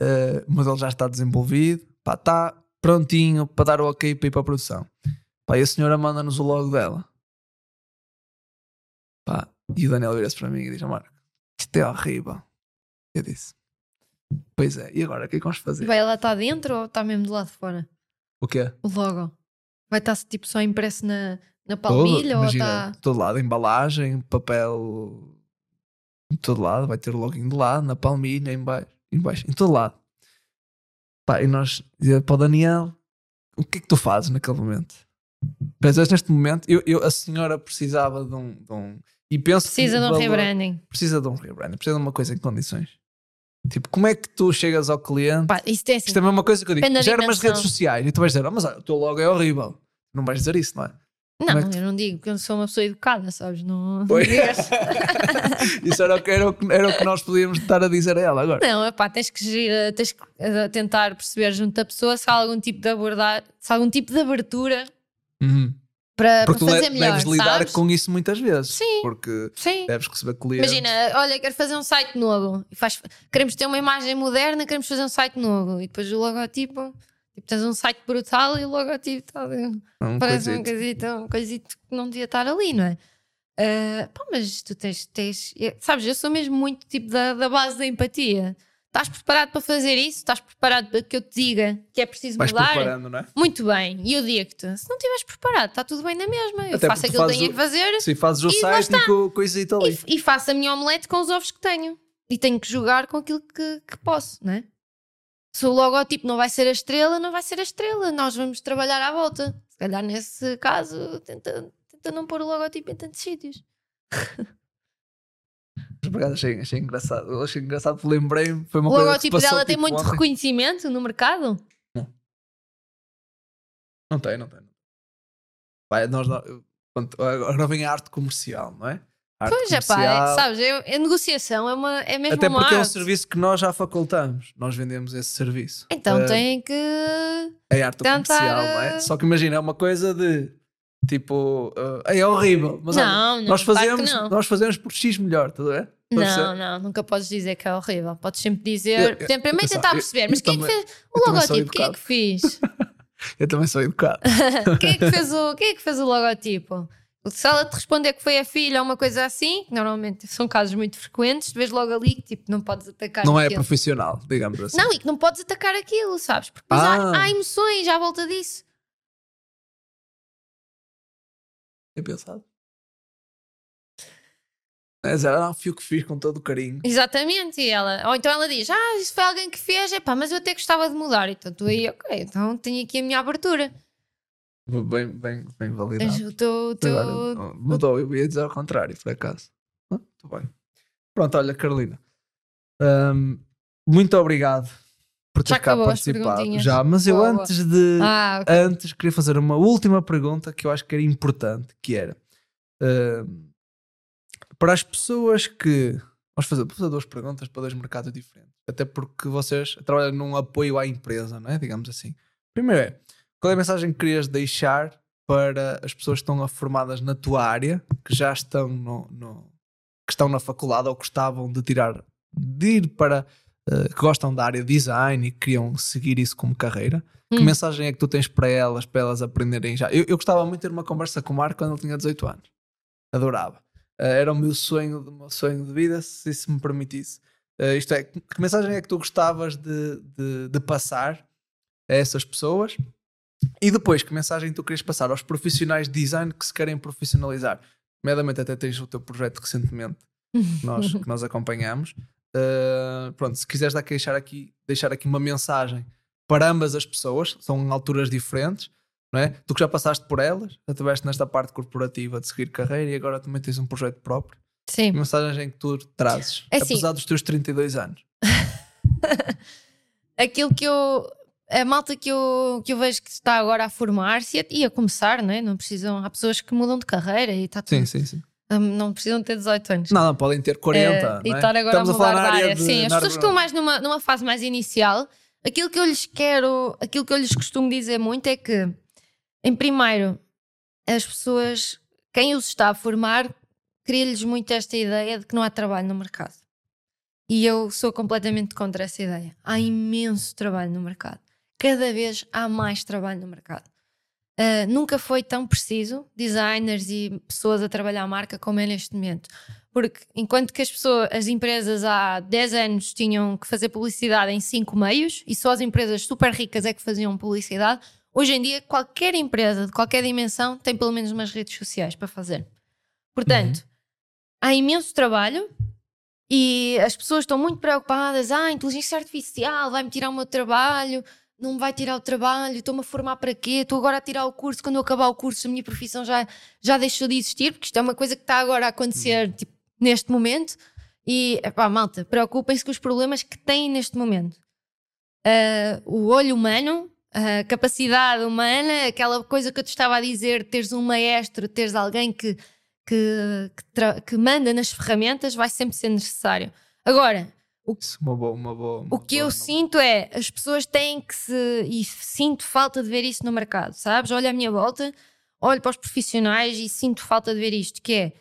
Eh, o modelo já está desenvolvido, pá, está prontinho para dar o ok para ir para a produção. Pá, e a senhora manda-nos o logo dela. Pá, e o Daniel vira-se para mim e diz: "Ó, Marco, isto é horrível. Eu disse: Pois é, e agora o que é que vamos fazer? Vai lá estar dentro ou está mesmo do lado de fora? O quê? O logo. Vai estar tipo só impresso na, na Todo, palmilha ou imagina, está. todo lado, embalagem, papel, em todo lado, vai ter o login de lado, na palmilha, em baixo, em baixo, em todo lado. Pá, e nós para o Daniel, o que é que tu fazes naquele momento? Pensas neste momento, eu, eu, a senhora precisava de um, de um e penso precisa de um rebranding. Precisa de um rebranding, precisa de uma coisa em condições. Tipo, como é que tu chegas ao cliente? Pá, isto, é assim, isto é a mesma coisa que eu digo. Gera umas redes sociais e tu vais dizer, oh, mas olha, o teu logo é horrível. Não vais dizer isso, não é? Não, é eu não digo, porque eu sou uma pessoa educada, sabes? Não... Isso era o, que, era, o que, era o que nós podíamos estar a dizer a ela agora. Não, epá, tens que, gerir, tens que eh, tentar perceber junto da pessoa se há algum tipo de abordar, se há algum tipo de abertura uhum. Para, para fazer melhor. Deves lidar com isso muitas vezes. Sim. Porque sim. deves receber clientes. Imagina, olha, quero fazer um site novo. E faz, queremos ter uma imagem moderna, queremos fazer um site novo. E depois o logotipo Tipo, tens um site brutal e o logotipo está um parece um coisito, um coisito que não devia estar ali, não é? Uh, pá, mas tu tens, tens, sabes, eu sou mesmo muito tipo da, da base da empatia. Estás preparado para fazer isso? Estás preparado para que eu te diga que é preciso Vais mudar? preparando, não é? Muito bem. E eu digo-te: se não estiveres preparado, está tudo bem na mesma. Eu Até faço aquilo que tenho a fazer. Sim, fazes o site e com coisita ali. E, e faço a minha omelete com os ovos que tenho. E tenho que jogar com aquilo que, que posso, não é? se o logotipo não vai ser a estrela, não vai ser a estrela. Nós vamos trabalhar à volta. Se calhar nesse caso, tenta, tenta não pôr o logotipo em tantos sítios. Obrigado, achei, achei engraçado. achei engraçado porque lembrei-me. Foi uma o coisa logotipo dela tem tipo, muito ontem. reconhecimento no mercado? Não. Não tem, não tem. Vai, nós, agora vem a arte comercial, não é? Arte pois é, pá, é, sabes, é, a negociação é, uma, é mesmo Até porque é um serviço que nós já facultamos, nós vendemos esse serviço. Então uh, tem que. É arte tentar... comercial, não é? Só que imagina, é uma coisa de tipo, uh, é horrível, mas não, olha, não, nós, fazemos, nós fazemos por X melhor, tudo é? Não, não, nunca podes dizer que é horrível. Podes sempre dizer, eu, eu, primeiro tentar perceber, mas quem é que fez o logotipo? Quem é que fez? eu também sou educado. quem, é que fez o, quem é que fez o logotipo? Se ela te responder que foi a filha ou uma coisa assim, normalmente são casos muito frequentes, vês logo ali que tipo, não podes atacar Não é aquilo. é profissional, digamos assim. Não, e que não podes atacar aquilo, sabes? Porque depois ah. há, há, emoções à volta disso. É pensado. Mas era um fio que fiz com todo o carinho. Exatamente, e ela, ou então ela diz: Ah, isso foi alguém que fez, é pá, mas eu até gostava de mudar. Então tu aí, ok, então tenho aqui a minha abertura. Bem, bem, bem validado. Teu, teu... Agora, mudou, eu ia dizer ao contrário, por acaso. Muito ah, bem. Pronto, olha, Carolina. Um, muito obrigado por ter cá participado. Já, mas eu Boa. antes de. Ah, okay. Antes queria fazer uma última pergunta que eu acho que era importante, que era uh, para as pessoas que. Vamos fazer, fazer duas perguntas para dois mercados diferentes. Até porque vocês trabalham num apoio à empresa, não é? Digamos assim. Primeiro é qual é a mensagem que querias deixar para as pessoas que estão formadas na tua área, que já estão no, no que estão na faculdade ou gostavam de tirar, de ir para, uh, que gostam da área design e queriam seguir isso como carreira? Hum. Que mensagem é que tu tens para elas, para elas aprenderem já? Eu, eu gostava muito de ter uma conversa com o Marco quando ele tinha 18 anos. Adorava. Uh, era o meu sonho, o meu sonho de vida, se isso me permitisse. Uh, isto é, que mensagem é que tu gostavas de, de, de passar a essas pessoas? E depois, que mensagem tu querias passar aos profissionais de design que se querem profissionalizar? Nomeadamente, até tens o teu projeto recentemente que nós, que nós acompanhamos. Uh, pronto, se quiseres dar, deixar, aqui, deixar aqui uma mensagem para ambas as pessoas, são alturas diferentes, não é? Tu que já passaste por elas, já estiveste nesta parte corporativa de seguir carreira e agora também tens um projeto próprio. Sim. Que mensagem que tu trazes, é assim, apesar dos teus 32 anos? Aquilo que eu a malta que eu, que eu vejo que está agora a formar-se e a começar, não é? Não precisam, há pessoas que mudam de carreira e está tudo. Sim, sim, sim. Não precisam ter 18 anos. Não, não podem ter 40. É, e estar agora Estamos a mudar a de área. De, sim, as pessoas que estão mais numa, numa fase mais inicial, aquilo que eu lhes quero, aquilo que eu lhes costumo dizer muito é que, em primeiro, as pessoas, quem os está a formar, cria-lhes muito esta ideia de que não há trabalho no mercado. E eu sou completamente contra essa ideia. Há imenso trabalho no mercado cada vez há mais trabalho no mercado. Uh, nunca foi tão preciso designers e pessoas a trabalhar a marca como é neste momento. Porque enquanto que as pessoas, as empresas há 10 anos tinham que fazer publicidade em 5 meios e só as empresas super ricas é que faziam publicidade, hoje em dia qualquer empresa de qualquer dimensão tem pelo menos umas redes sociais para fazer. Portanto, uhum. há imenso trabalho e as pessoas estão muito preocupadas. Ah, a inteligência artificial vai-me tirar o meu trabalho não me vai tirar o trabalho, estou-me a formar para quê? Estou agora a tirar o curso, quando eu acabar o curso a minha profissão já, já deixou de existir, porque isto é uma coisa que está agora a acontecer tipo, neste momento. E, pá, malta, preocupem-se com os problemas que têm neste momento. Uh, o olho humano, a capacidade humana, aquela coisa que eu te estava a dizer, teres um maestro, teres alguém que, que, que, que manda nas ferramentas, vai sempre ser necessário. Agora, o, uma boa, uma boa, uma o que boa, eu não... sinto é as pessoas têm que se. E sinto falta de ver isso no mercado, sabes? Olho à minha volta, olho para os profissionais e sinto falta de ver isto, que é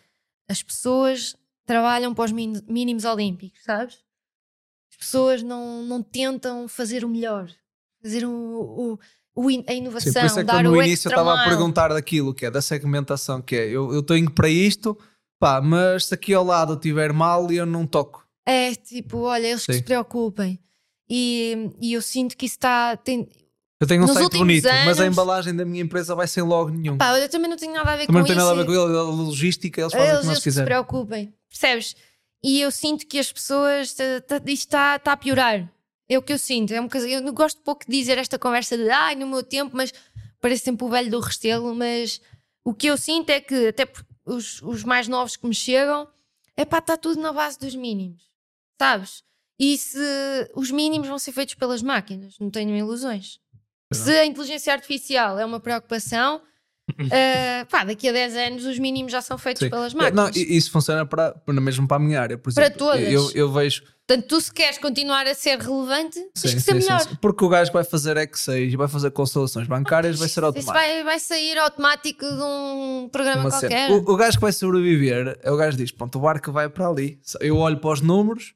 as pessoas trabalham para os mínimos olímpicos, sabes? As pessoas não, não tentam fazer o melhor, fazer o, o, o a inovação, Sim, por isso é que dar no início eu estava a perguntar daquilo que é da segmentação, que é eu, eu tenho para isto, pá, mas se aqui ao lado tiver mal eu não toco. É tipo, olha, eles Sim. que se preocupem. E, e eu sinto que isso está. Tem, eu tenho um site bonito, anos, mas a embalagem da minha empresa vai ser logo nenhum. Pá, eu também não tenho nada a ver também com isso. Também não tem nada a ver com a logística, eles fazem eles, como eles quiserem. se preocupem, percebes? E eu sinto que as pessoas. Isto está tá a piorar. É o que eu sinto. É uma coisa, eu não gosto pouco de dizer esta conversa de ai, no meu tempo, mas parece sempre o velho do restelo. Mas o que eu sinto é que, até os, os mais novos que me chegam, é pá, está tudo na base dos mínimos sabes? E se os mínimos vão ser feitos pelas máquinas, não tenho ilusões. Se a inteligência artificial é uma preocupação, uh, pá, daqui a 10 anos os mínimos já são feitos Sim. pelas máquinas. Não, isso funciona para, mesmo para a minha área, por exemplo. Para todas. Eu, eu vejo. Portanto, tu se queres continuar a ser relevante, tens que ser sim, melhor. Sim, Porque o gajo que vai fazer Excel, vai fazer constelações bancárias, vai ser automático. Isso vai, vai sair automático de um programa Uma qualquer. O, o gajo que vai sobreviver, é o gajo que diz: pronto, o barco vai para ali. Eu olho para os números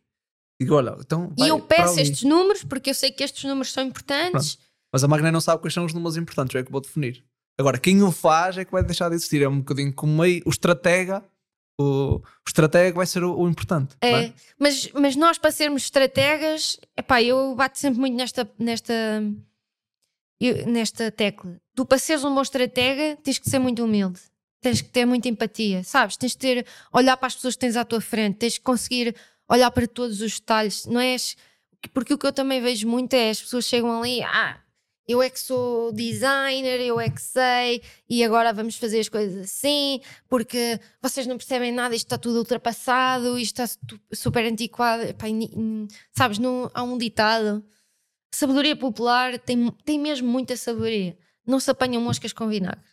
Digo, olha, então. E eu peço estes números, porque eu sei que estes números são importantes. Pronto. Mas a máquina não sabe quais são os números importantes, é que vou definir. Agora, quem o faz é que vai deixar de existir. É um bocadinho como aí, o estratega. O, o estratega vai ser o, o importante. É, é, Mas, mas nós, para sermos estrategas, epá, eu bato sempre muito nesta, nesta, eu, nesta tecla. Tu, para seres um bom estratega, tens que ser muito humilde. Tens que ter muita empatia, sabes? Tens que ter, olhar para as pessoas que tens à tua frente, tens que conseguir olhar para todos os detalhes, não és. Porque o que eu também vejo muito é as pessoas chegam ali, ah, eu é que sou designer, eu é que sei, e agora vamos fazer as coisas assim, porque vocês não percebem nada, isto está tudo ultrapassado, isto está super antiquado. Epá, sabes, não, há um ditado: sabedoria popular tem, tem mesmo muita sabedoria. Não se apanham moscas com vinagre.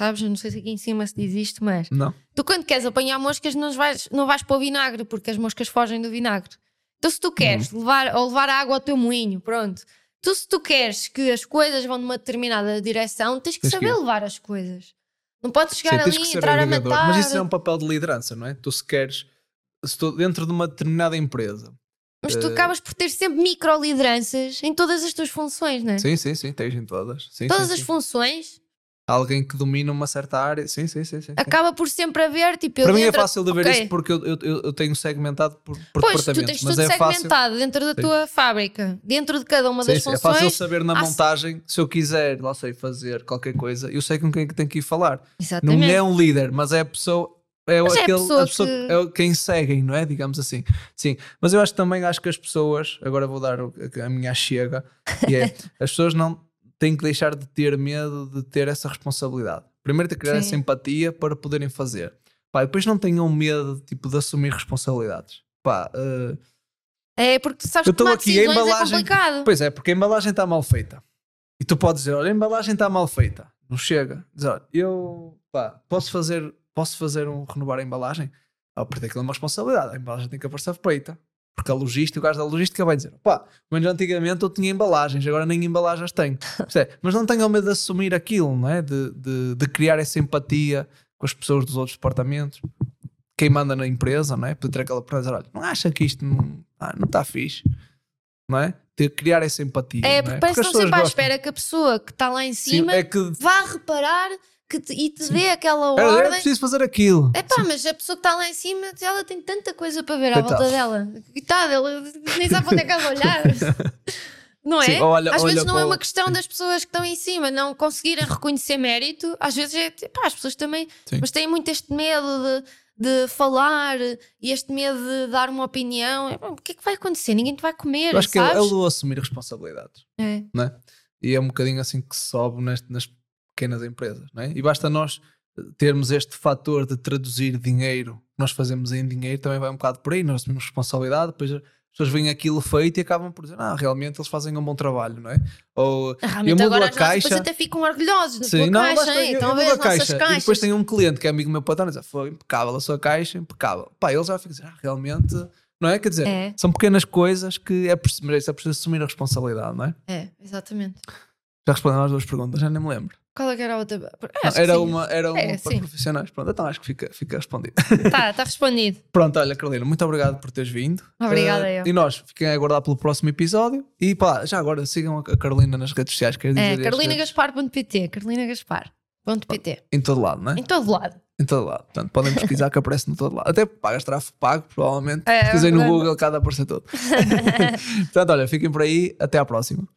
Sabes? Eu não sei se aqui em cima se diz isto, mas. Não. Tu, quando queres apanhar moscas, não vais, não vais para o vinagre, porque as moscas fogem do vinagre. Então, se tu queres uhum. levar, ou levar água ao teu moinho, pronto. Tu, se tu queres que as coisas vão numa determinada direção, tens que tens saber que levar as coisas. Não podes chegar Sim, ali e entrar a matar. Mas isso é um papel de liderança, não é? Tu, se queres. Se estou dentro de uma determinada empresa. Mas tu uh... acabas por ter sempre micro-lideranças em todas as tuas funções, não é? Sim, sim, sim, tens em todas. Sim, todas sim, as sim. funções alguém que domina uma certa área. Sim, sim, sim. sim, Acaba por sempre haver, tipo, Para mim é fácil de ver okay. isso porque eu, eu, eu, tenho segmentado por, por pois, tu tens tudo é segmentado fácil... dentro da sim. tua fábrica, dentro de cada uma das sim, funções. É fácil saber na montagem, se eu quiser, lá sei, fazer qualquer coisa, eu sei com quem é que tenho que ir falar. Exatamente. Não é um líder, mas é a pessoa é, mas aquele, é a pessoa, a pessoa que... é quem seguem, não é? Digamos assim. Sim, mas eu acho também acho que as pessoas, agora vou dar a minha chega, que é as pessoas não têm que deixar de ter medo de ter essa responsabilidade. Primeiro ter que criar Sim. essa empatia para poderem fazer. Pá, depois não tenham medo tipo, de assumir responsabilidades. Pá, uh, é porque tu sabes que tomar aqui, a é embalagem, é complicado. Pois é, porque a embalagem está mal feita. E tu podes dizer, olha, a embalagem está mal feita. Não chega. Diz, olha, eu pá, posso fazer, posso fazer um renovar a embalagem? Ah, porque aquilo é uma responsabilidade. A embalagem tem que aparecer feita. Porque a logística, o gajo da logística vai dizer: pá, mas antigamente eu tinha embalagens, agora nem embalagens tenho. mas não tenham medo de assumir aquilo, não é? De, de, de, criar essa empatia com as pessoas dos outros departamentos. Quem manda na empresa, não é? Poder ter aquela empresa, olha, não acha que isto não, ah, não está fixe, não é? Ter, criar essa empatia. É, porque é? parece que estão sempre à espera que a pessoa que está lá em cima Sim, é que... vá reparar que te, e te Sim. dê aquela ordem. Era, preciso fazer aquilo. É pá, mas a pessoa que está lá em cima, ela tem tanta coisa para ver à volta dela. Coitada, ela nem sabe onde é que ela vai olhar. Não é? Sim, olha, às olha vezes não é uma questão das pessoas que estão em cima não conseguirem reconhecer mérito. Às vezes é, pá, as pessoas também, Sim. mas têm muito este medo de, de falar e este medo de dar uma opinião, o que é que vai acontecer? Ninguém te vai comer, Eu acho que é, sabes? o assumir responsabilidades. É. não é? E é um bocadinho assim que se sobe neste- nas pequenas empresas, não é? E basta nós termos este fator de traduzir dinheiro nós fazemos em dinheiro, também vai um bocado por aí, nós assumimos responsabilidade, depois as pessoas veem aquilo feito e acabam por dizer, ah, realmente eles fazem um bom trabalho, não é? Ou Realmente mudo agora a caixa- pessoas até ficam orgulhosos da Sim, não, caixa, basta, hein? eu- Estão eu a ver mudo nossas E caixas. depois tem um cliente que é amigo meu patrão e diz, foi impecável a sua caixa, impecável. Pá, ele já fica a dizer, ah, realmente, não é? Quer dizer, É. são pequenas coisas que é preciso, é preciso assumir a responsabilidade, não é? É, exatamente. Já respondendo às duas perguntas, já nem me lembro. Qual é era a outra? Não, Acho era, sim. uma, era uma É, para sim. profissionais. Pronto, então acho que fica, fica respondido. Tá, está respondido. Pronto, olha, Carolina, muito obrigado por teres vindo. Obrigada, Eh, eu. E nós fiquem a aguardar pelo próximo episódio. E pá, já agora sigam a Carolina nas redes sociais. Quer dizer, É, carolinagaspar.pt, carolinagaspar.pt. Em todo lado, não é? Em todo lado. Em todo lado. Portanto, podem pesquisar que aparece no todo lado. Até pagas tráfego pago, provavelmente. É, Pesquisem no verdade. Google, cada aparecer todo. Portanto, olha, fiquem por aí. Até à próxima.